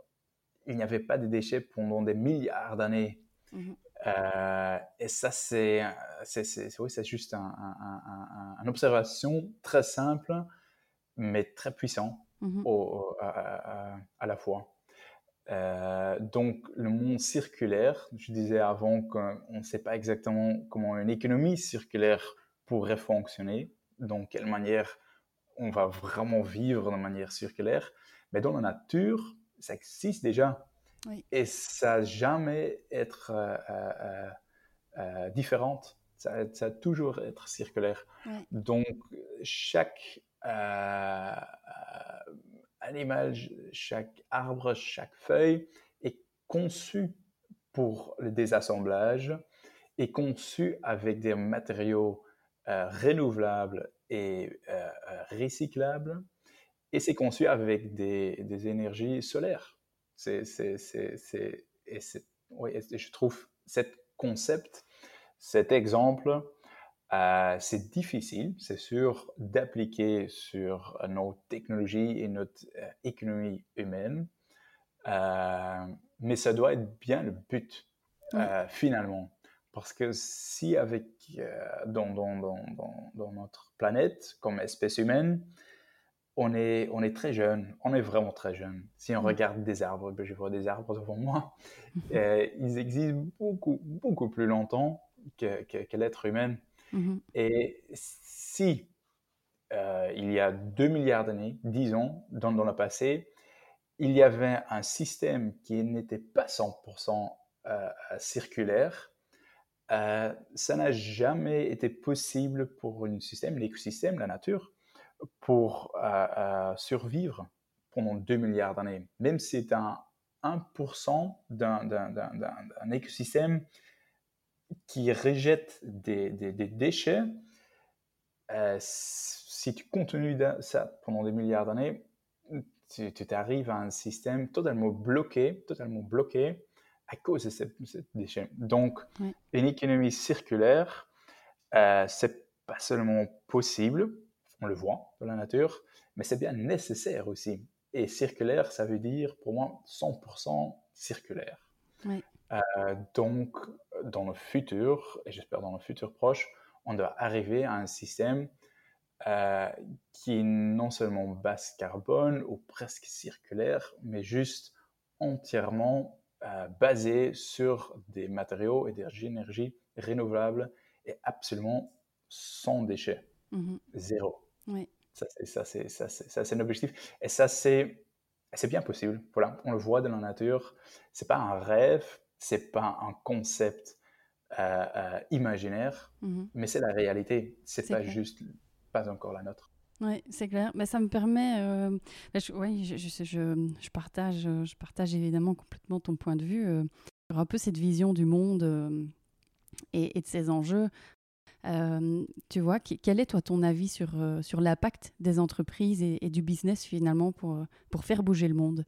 il n'y avait pas de déchets pendant des milliards d'années. Mm-hmm. Euh, et ça, c'est, c'est, oui, c'est juste un, une observation très simple, mais très puissant mmh au, à, la fois. Euh, donc, le monde circulaire, je disais avant qu'on ne sait pas exactement comment une économie circulaire pourrait fonctionner, dans quelle manière on va vraiment vivre de manière circulaire, mais dans la nature, ça existe déjà. Et ça n'a jamais être euh, euh, euh, différente. Ça, ça a toujours être circulaire. Donc, chaque animal, chaque arbre, chaque feuille est conçu pour le désassemblage, est conçu avec des matériaux renouvelables et recyclables, et c'est conçu avec des, des énergies solaires. C'est, c'est, c'est, et oui, je trouve cet concept, cet exemple, euh, c'est difficile, c'est sûr, d'appliquer sur nos technologies et notre euh, économie humaine, euh, mais ça doit être bien le but, finalement. Parce que si avec, dans, dans, dans, dans, notre planète, comme espèce humaine, on est, on est très jeune, on est vraiment très jeune. Si on mm. regarde des arbres, ben, je vois des arbres devant moi, euh, ils existent beaucoup, beaucoup plus longtemps que, que, l'être humain. Mm-hmm. Et si euh, il y a 2 milliards d'années, disons, dans, dans le passé, il y avait un système qui n'était pas 100% euh, circulaire, ça n'a jamais été possible pour un système, l'écosystème, la nature, pour euh, euh, survivre pendant 2 milliards d'années. Même si c'est un 1% d'un écosystème qui rejette des, déchets, euh, si tu continues ça pendant des milliards d'années, tu, tu arrives à un système totalement bloqué, totalement bloqué à cause de ces, déchets. Donc, une économie circulaire, euh, c'est pas seulement possible, on le voit dans la nature, mais c'est bien nécessaire aussi. Et circulaire, ça veut dire pour moi 100% circulaire. Euh, donc, dans le futur, et j'espère dans le futur proche, on doit arriver à un système euh, qui est non seulement basse carbone ou presque circulaire, mais juste entièrement euh, basé sur des matériaux et des énergies renouvelables et absolument sans déchets. Mm-hmm. Zéro. Oui. Ça, c'est, ça, c'est, un objectif. Et ça, c'est, c'est bien possible. Voilà, on le voit dans la nature. C'est pas un rêve, c'est pas un concept euh, euh, imaginaire, mmh mais c'est la réalité. C'est pas juste, pas encore la nôtre. Oui, c'est clair. Mais ça me permet. Euh, bah, je, oui, je, je, je, partage, je partage évidemment complètement ton point de vue. Un peu cette vision du monde et, et, de ses enjeux. Tu vois, quel est toi ton avis sur, sur l'impact des entreprises et, du business finalement pour, pour faire bouger le monde?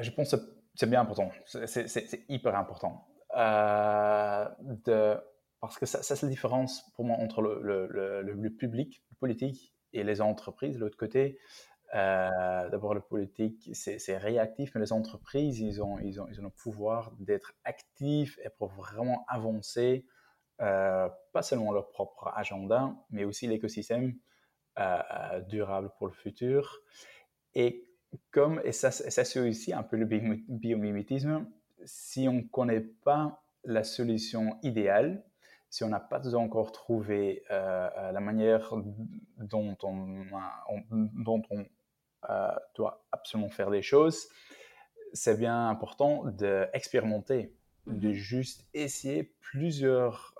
Je pense que c'est bien important. C'est hyper important. Euh, de, parce que ça, c'est la différence pour moi entre le, le, le, public, le politique et les entreprises. De l'autre côté, euh, d'abord le politique, c'est réactif, mais les entreprises, ils ont, ils ont, ils ont le pouvoir d'être actifs et pour vraiment avancer, euh, pas seulement leur propre agenda, mais aussi l'écosystème durable pour le futur. Et comme, et ça, ça c'est aussi un peu le biomimétisme, si on ne connaît pas la solution idéale, si on n'a pas encore trouvé euh, euh, la manière dont on, dont on euh, doit absolument faire les choses, c'est bien important d'expérimenter, de mhm. juste essayer plusieurs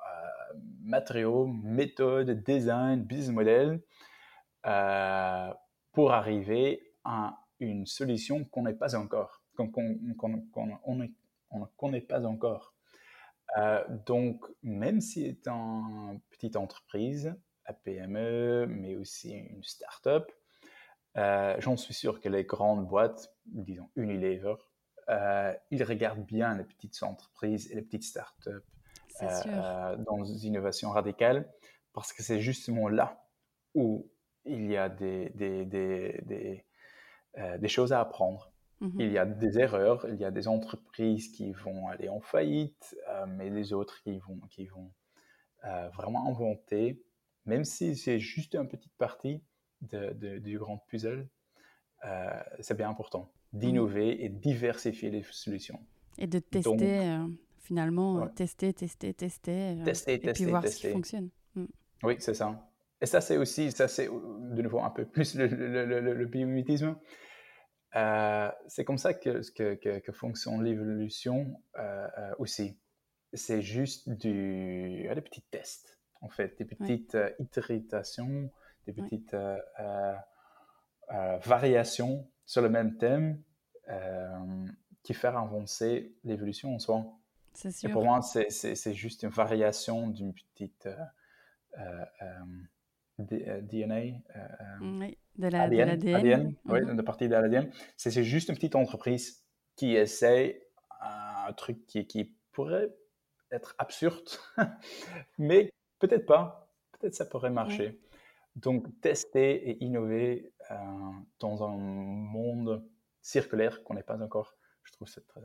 matériaux, méthodes, design, business model pour arriver à une solution qu'on n'est pas encore, qu'on on ne connaît pas encore. Euh, donc, même si c'est une petite entreprise, à PME, mais aussi une start-up, euh, j'en suis sûr que les grandes boîtes, disons Unilever, euh, ils regardent bien les petites entreprises et les petites start-up dans l'innovation radicale, parce que c'est justement là où il y a des, des, des, des choses à apprendre. Il y mmh a des erreurs, il y a des entreprises qui vont aller en faillite, euh, mais les autres qui vont, qui vont euh, vraiment inventer, même si c'est juste une petite partie de, du grand puzzle, euh, c'est bien important mmh. d'innover et diversifier les solutions. Et de tester, finalement, tester, tester, tester, tester, et puis voir ce qui fonctionne. Mmh. Oui, c'est ça. Et ça, c'est aussi, ça c'est de nouveau un peu plus le, le, le, le biomimétisme. Euh, c'est comme ça que, que, que, fonctionne l'évolution euh, euh, aussi. C'est juste du, des petits tests, en fait, des petites itérations, des petites variations sur le même thème qui font avancer l'évolution en soi. Sûr. Et pour moi, c'est juste une variation d'une petite DNA. oui de l'ADN. Oui, de partie de l'ADN. C'est juste une petite entreprise qui essaie un truc qui, qui pourrait être absurde, mais peut-être pas. Peut-être ça pourrait marcher. Donc, tester et innover euh, dans un monde circulaire qu'on n'est pas encore, je trouve c'est très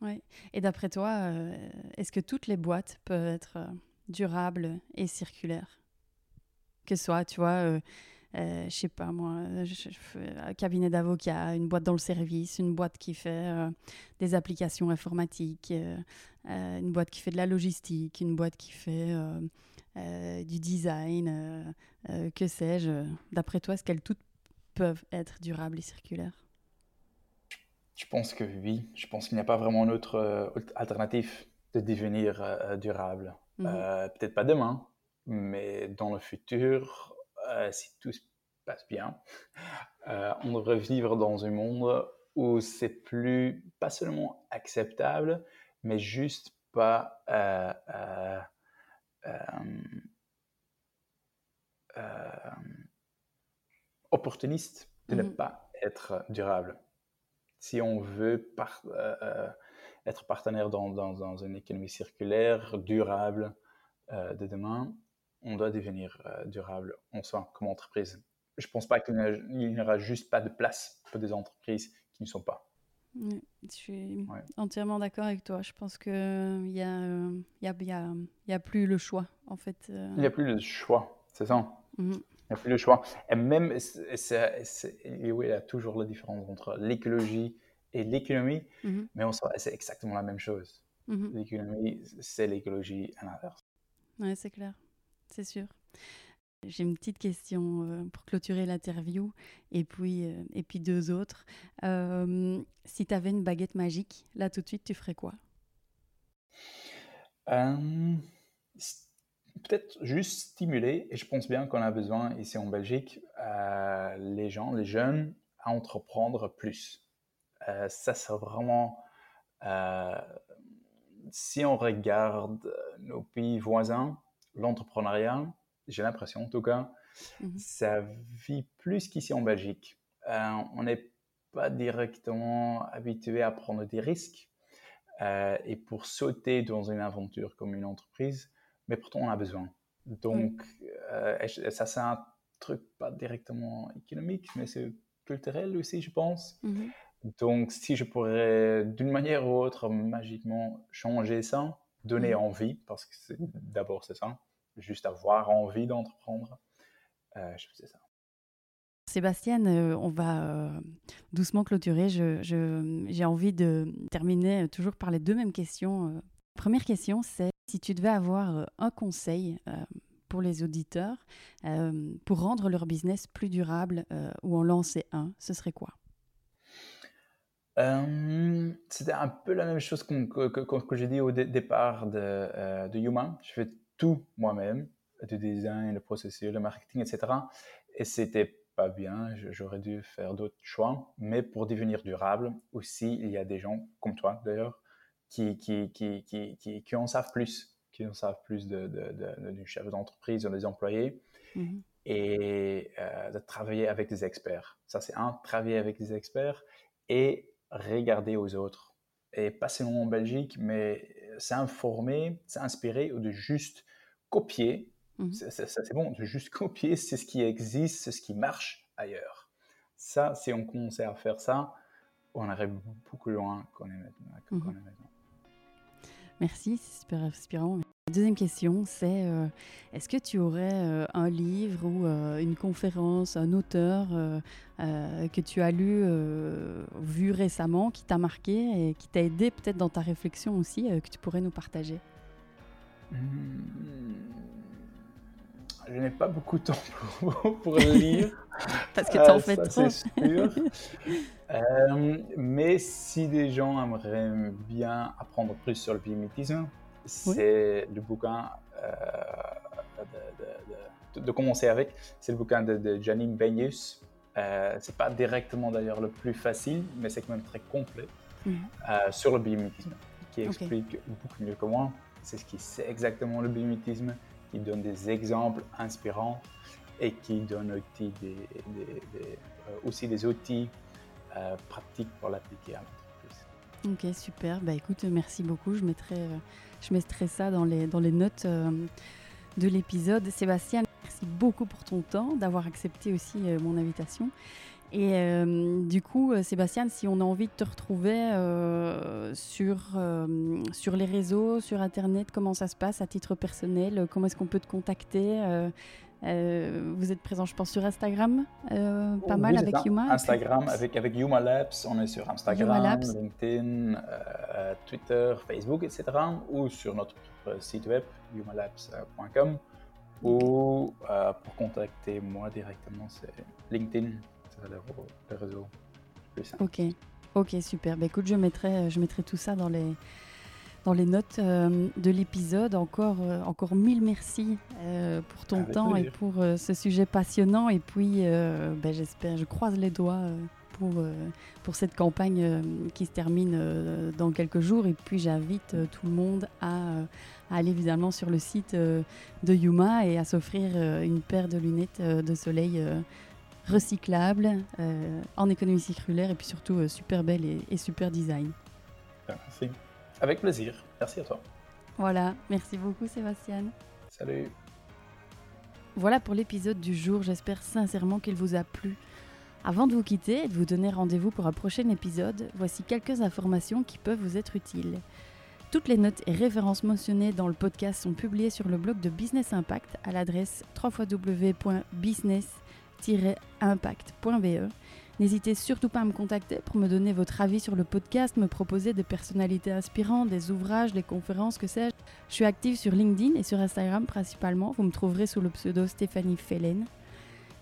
oui. Et d'après toi, euh, est-ce que toutes les boîtes peuvent être euh, durables et circulaires? Que ce soit, tu vois, euh, je sais pas moi, un cabinet d'avocats, une boîte dans le service, une boîte qui fait euh, des applications informatiques, euh, une boîte qui fait de la logistique, une boîte qui fait du design, que sais-je. D'après toi, est-ce qu'elles toutes peuvent être durables et circulaires? Je pense que oui. Je pense qu'il n'y a pas vraiment une autre alternative de devenir durable. Mmh peut-être pas demain, mais dans le futur, euh, si tout se passe bien, euh, on devrait vivre dans un monde où c'est plus, pas seulement acceptable, mais juste pas euh, opportuniste de ne mmh pas être durable. Si on veut être partenaire dans, dans, une économie circulaire, durable de demain, on doit devenir euh, durable en soi comme entreprise. Je ne pense pas qu'il n'y aura juste pas de place pour des entreprises qui ne sont pas. je suis entièrement d'accord avec toi. Je pense qu'il n'y a, y a, y a, y a, plus le choix, en fait. Euh. Il n'y a plus le choix, c'est ça. Mhm. Il n'y a plus le choix. Et même, il y a toujours la différence entre l'écologie et l'économie, mhm. mais en soi, c'est exactement la même chose. Mhm. L'économie, c'est l'écologie à l'inverse. Oui, c'est clair c'est sûr. J'ai une petite question euh, pour clôturer l'interview et puis, euh, et puis deux autres. Euh, si tu avais une baguette magique, là tout de suite, tu ferais quoi? Euh, peut-être juste stimuler, et je pense bien qu'on a besoin ici en Belgique, euh, les gens, les jeunes, à entreprendre plus. Euh, ça, c'est vraiment, si on regarde nos pays voisins, l'entrepreneuriat, j'ai l'impression en tout cas, mmh ça vit plus qu'ici en Belgique. on n'est pas directement habitué à prendre des risques et pour sauter dans une aventure comme une entreprise, mais pourtant on a besoin. Donc, euh, ça, c'est un truc pas directement économique, mais c'est culturel aussi, je pense. Mhm. Donc, si je pourrais, d'une manière ou autre, magiquement changer ça, donner mhm. envie, parce que d'abord c'est ça, juste avoir envie d'entreprendre, euh, je faisais ça. Sébastien, euh, on va doucement clôturer. J'ai envie de terminer toujours par les deux mêmes questions. Première question, c'est si tu devais avoir euh, un conseil euh, pour les auditeurs euh, pour rendre leur business plus durable ou en lancer un, ce serait quoi? C'était un peu la même chose que, j'ai dit au départ de, de Yuma. Je fais tout moi-même, le design, le processus, le marketing, etc. Et c'était pas bien, j'aurais dû faire d'autres choix. Mais pour devenir durable aussi, il y a des gens comme toi d'ailleurs qui, qui, qui, qui, qui en savent plus, qui en savent plus de, de, du chef d'entreprise ou des employés. Mhm. Et euh, de travailler avec des experts. Ça, c'est un, travailler avec des experts et regarder aux autres. Et pas seulement en Belgique, mais s'informer, s'inspirer ou de juste copier. Ça, c'est bon, de juste copier, c'est ce qui existe, c'est ce qui marche ailleurs. Ça, si on commençait à faire ça, on irait beaucoup loin qu'on est maintenant. Mhm. Merci, c'est super inspirant. deuxième question, c'est euh, est-ce que tu aurais euh, un livre ou euh, une conférence, un auteur que tu as lu, vu récemment, qui t'a marqué et qui t'a aidé peut-être dans ta réflexion aussi, que tu pourrais nous partager? Hmm. Je n'ai pas beaucoup de temps pour, pour lire. Parce que tu en fais trop. C'est sûr. Euh, mais si des gens aimeraient bien apprendre plus sur le bimétisme, c'est le bouquin euh, de, commencer avec. C'est le bouquin de, Janine Benius. Euh, c'est pas directement d'ailleurs le plus facile, mais c'est quand même très complet mhm. euh, sur le bimétisme, qui explique beaucoup mieux que moi. C'est ce qui sait exactement le bimétisme, qui donne des exemples inspirants et qui donne aussi des, aussi des outils euh, pratique pour l'appliquer à l'entreprise. Ok, super. Bah, écoute, merci beaucoup. Je mettrai, euh, je mettrai ça dans les, dans les notes euh, de l'épisode. Sébastien, merci beaucoup pour ton temps, d'avoir accepté aussi mon invitation. Et du coup, Sébastien, si on a envie de te retrouver sur, sur les réseaux, sur Internet, comment ça se passe à titre personnel Comment est-ce qu'on peut te contacter euh, vous êtes présent, je pense, sur Instagram, euh, pas mal avec Yuma. Instagram, avec, avec Yuma Labs, on est sur Instagram, LinkedIn, euh, Twitter, Facebook, etc. Ou sur notre site web, yumalabs.com. Ou pour contacter moi directement, c'est LinkedIn, le, réseau simple. Ok, ok, super. Bah, écoute, je mettrai, je mettrai tout ça dans les dans les notes euh, de l'épisode. Encore, euh, encore mille merci euh, pour ton temps et pour ce sujet passionnant. Et puis, ben, j'espère, je croise les doigts pour, pour cette campagne qui se termine dans quelques jours. Et puis, j'invite tout le monde à, aller évidemment sur le site de Yuma et à s'offrir une paire de lunettes de soleil recyclables en économie circulaire et puis surtout super belle et, et super design. Merci. Avec plaisir. Merci à toi. Voilà, merci beaucoup Sébastien. Salut. Voilà pour l'épisode du jour, j'espère sincèrement qu'il vous a plu. Avant de vous quitter et de vous donner rendez-vous pour un prochain épisode, voici quelques informations qui peuvent vous être utiles. Toutes les notes et références mentionnées dans le podcast sont publiées sur le blog de Business Impact à l'adresse www.business-impact.be N'hésitez surtout pas à me contacter pour me donner votre avis sur le podcast, me proposer des personnalités inspirantes, des ouvrages, des conférences, que sais-je. Je suis active sur LinkedIn et sur Instagram principalement. Vous me trouverez sous le pseudo Stéphanie Fellen.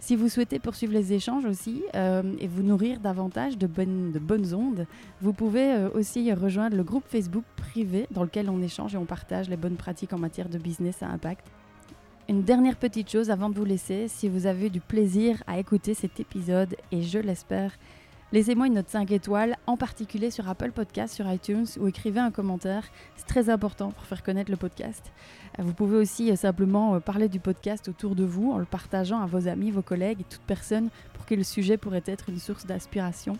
Si vous souhaitez poursuivre les échanges aussi euh, et vous nourrir davantage de bonnes, de bonnes ondes, vous pouvez euh, aussi rejoindre le groupe Facebook privé dans lequel on échange et on partage les bonnes pratiques en matière de business à impact. Une dernière petite chose avant de vous laisser, si vous avez du plaisir à écouter cet épisode, et je l'espère, Laissez-moi une note 5 étoiles, en particulier sur Apple Podcast, sur iTunes, ou écrivez un commentaire. C'est très important pour faire connaître le podcast. Euh, vous pouvez aussi euh, simplement euh, parler du podcast autour de vous en le partageant à vos amis, vos collègues et toute personne pour qui le sujet pourrait être une source d'inspiration.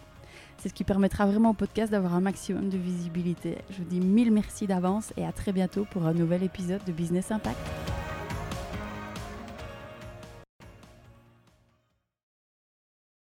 C'est ce qui permettra vraiment au podcast d'avoir un maximum de visibilité. Je vous dis mille merci d'avance et à très bientôt pour un nouvel épisode de Business Impact.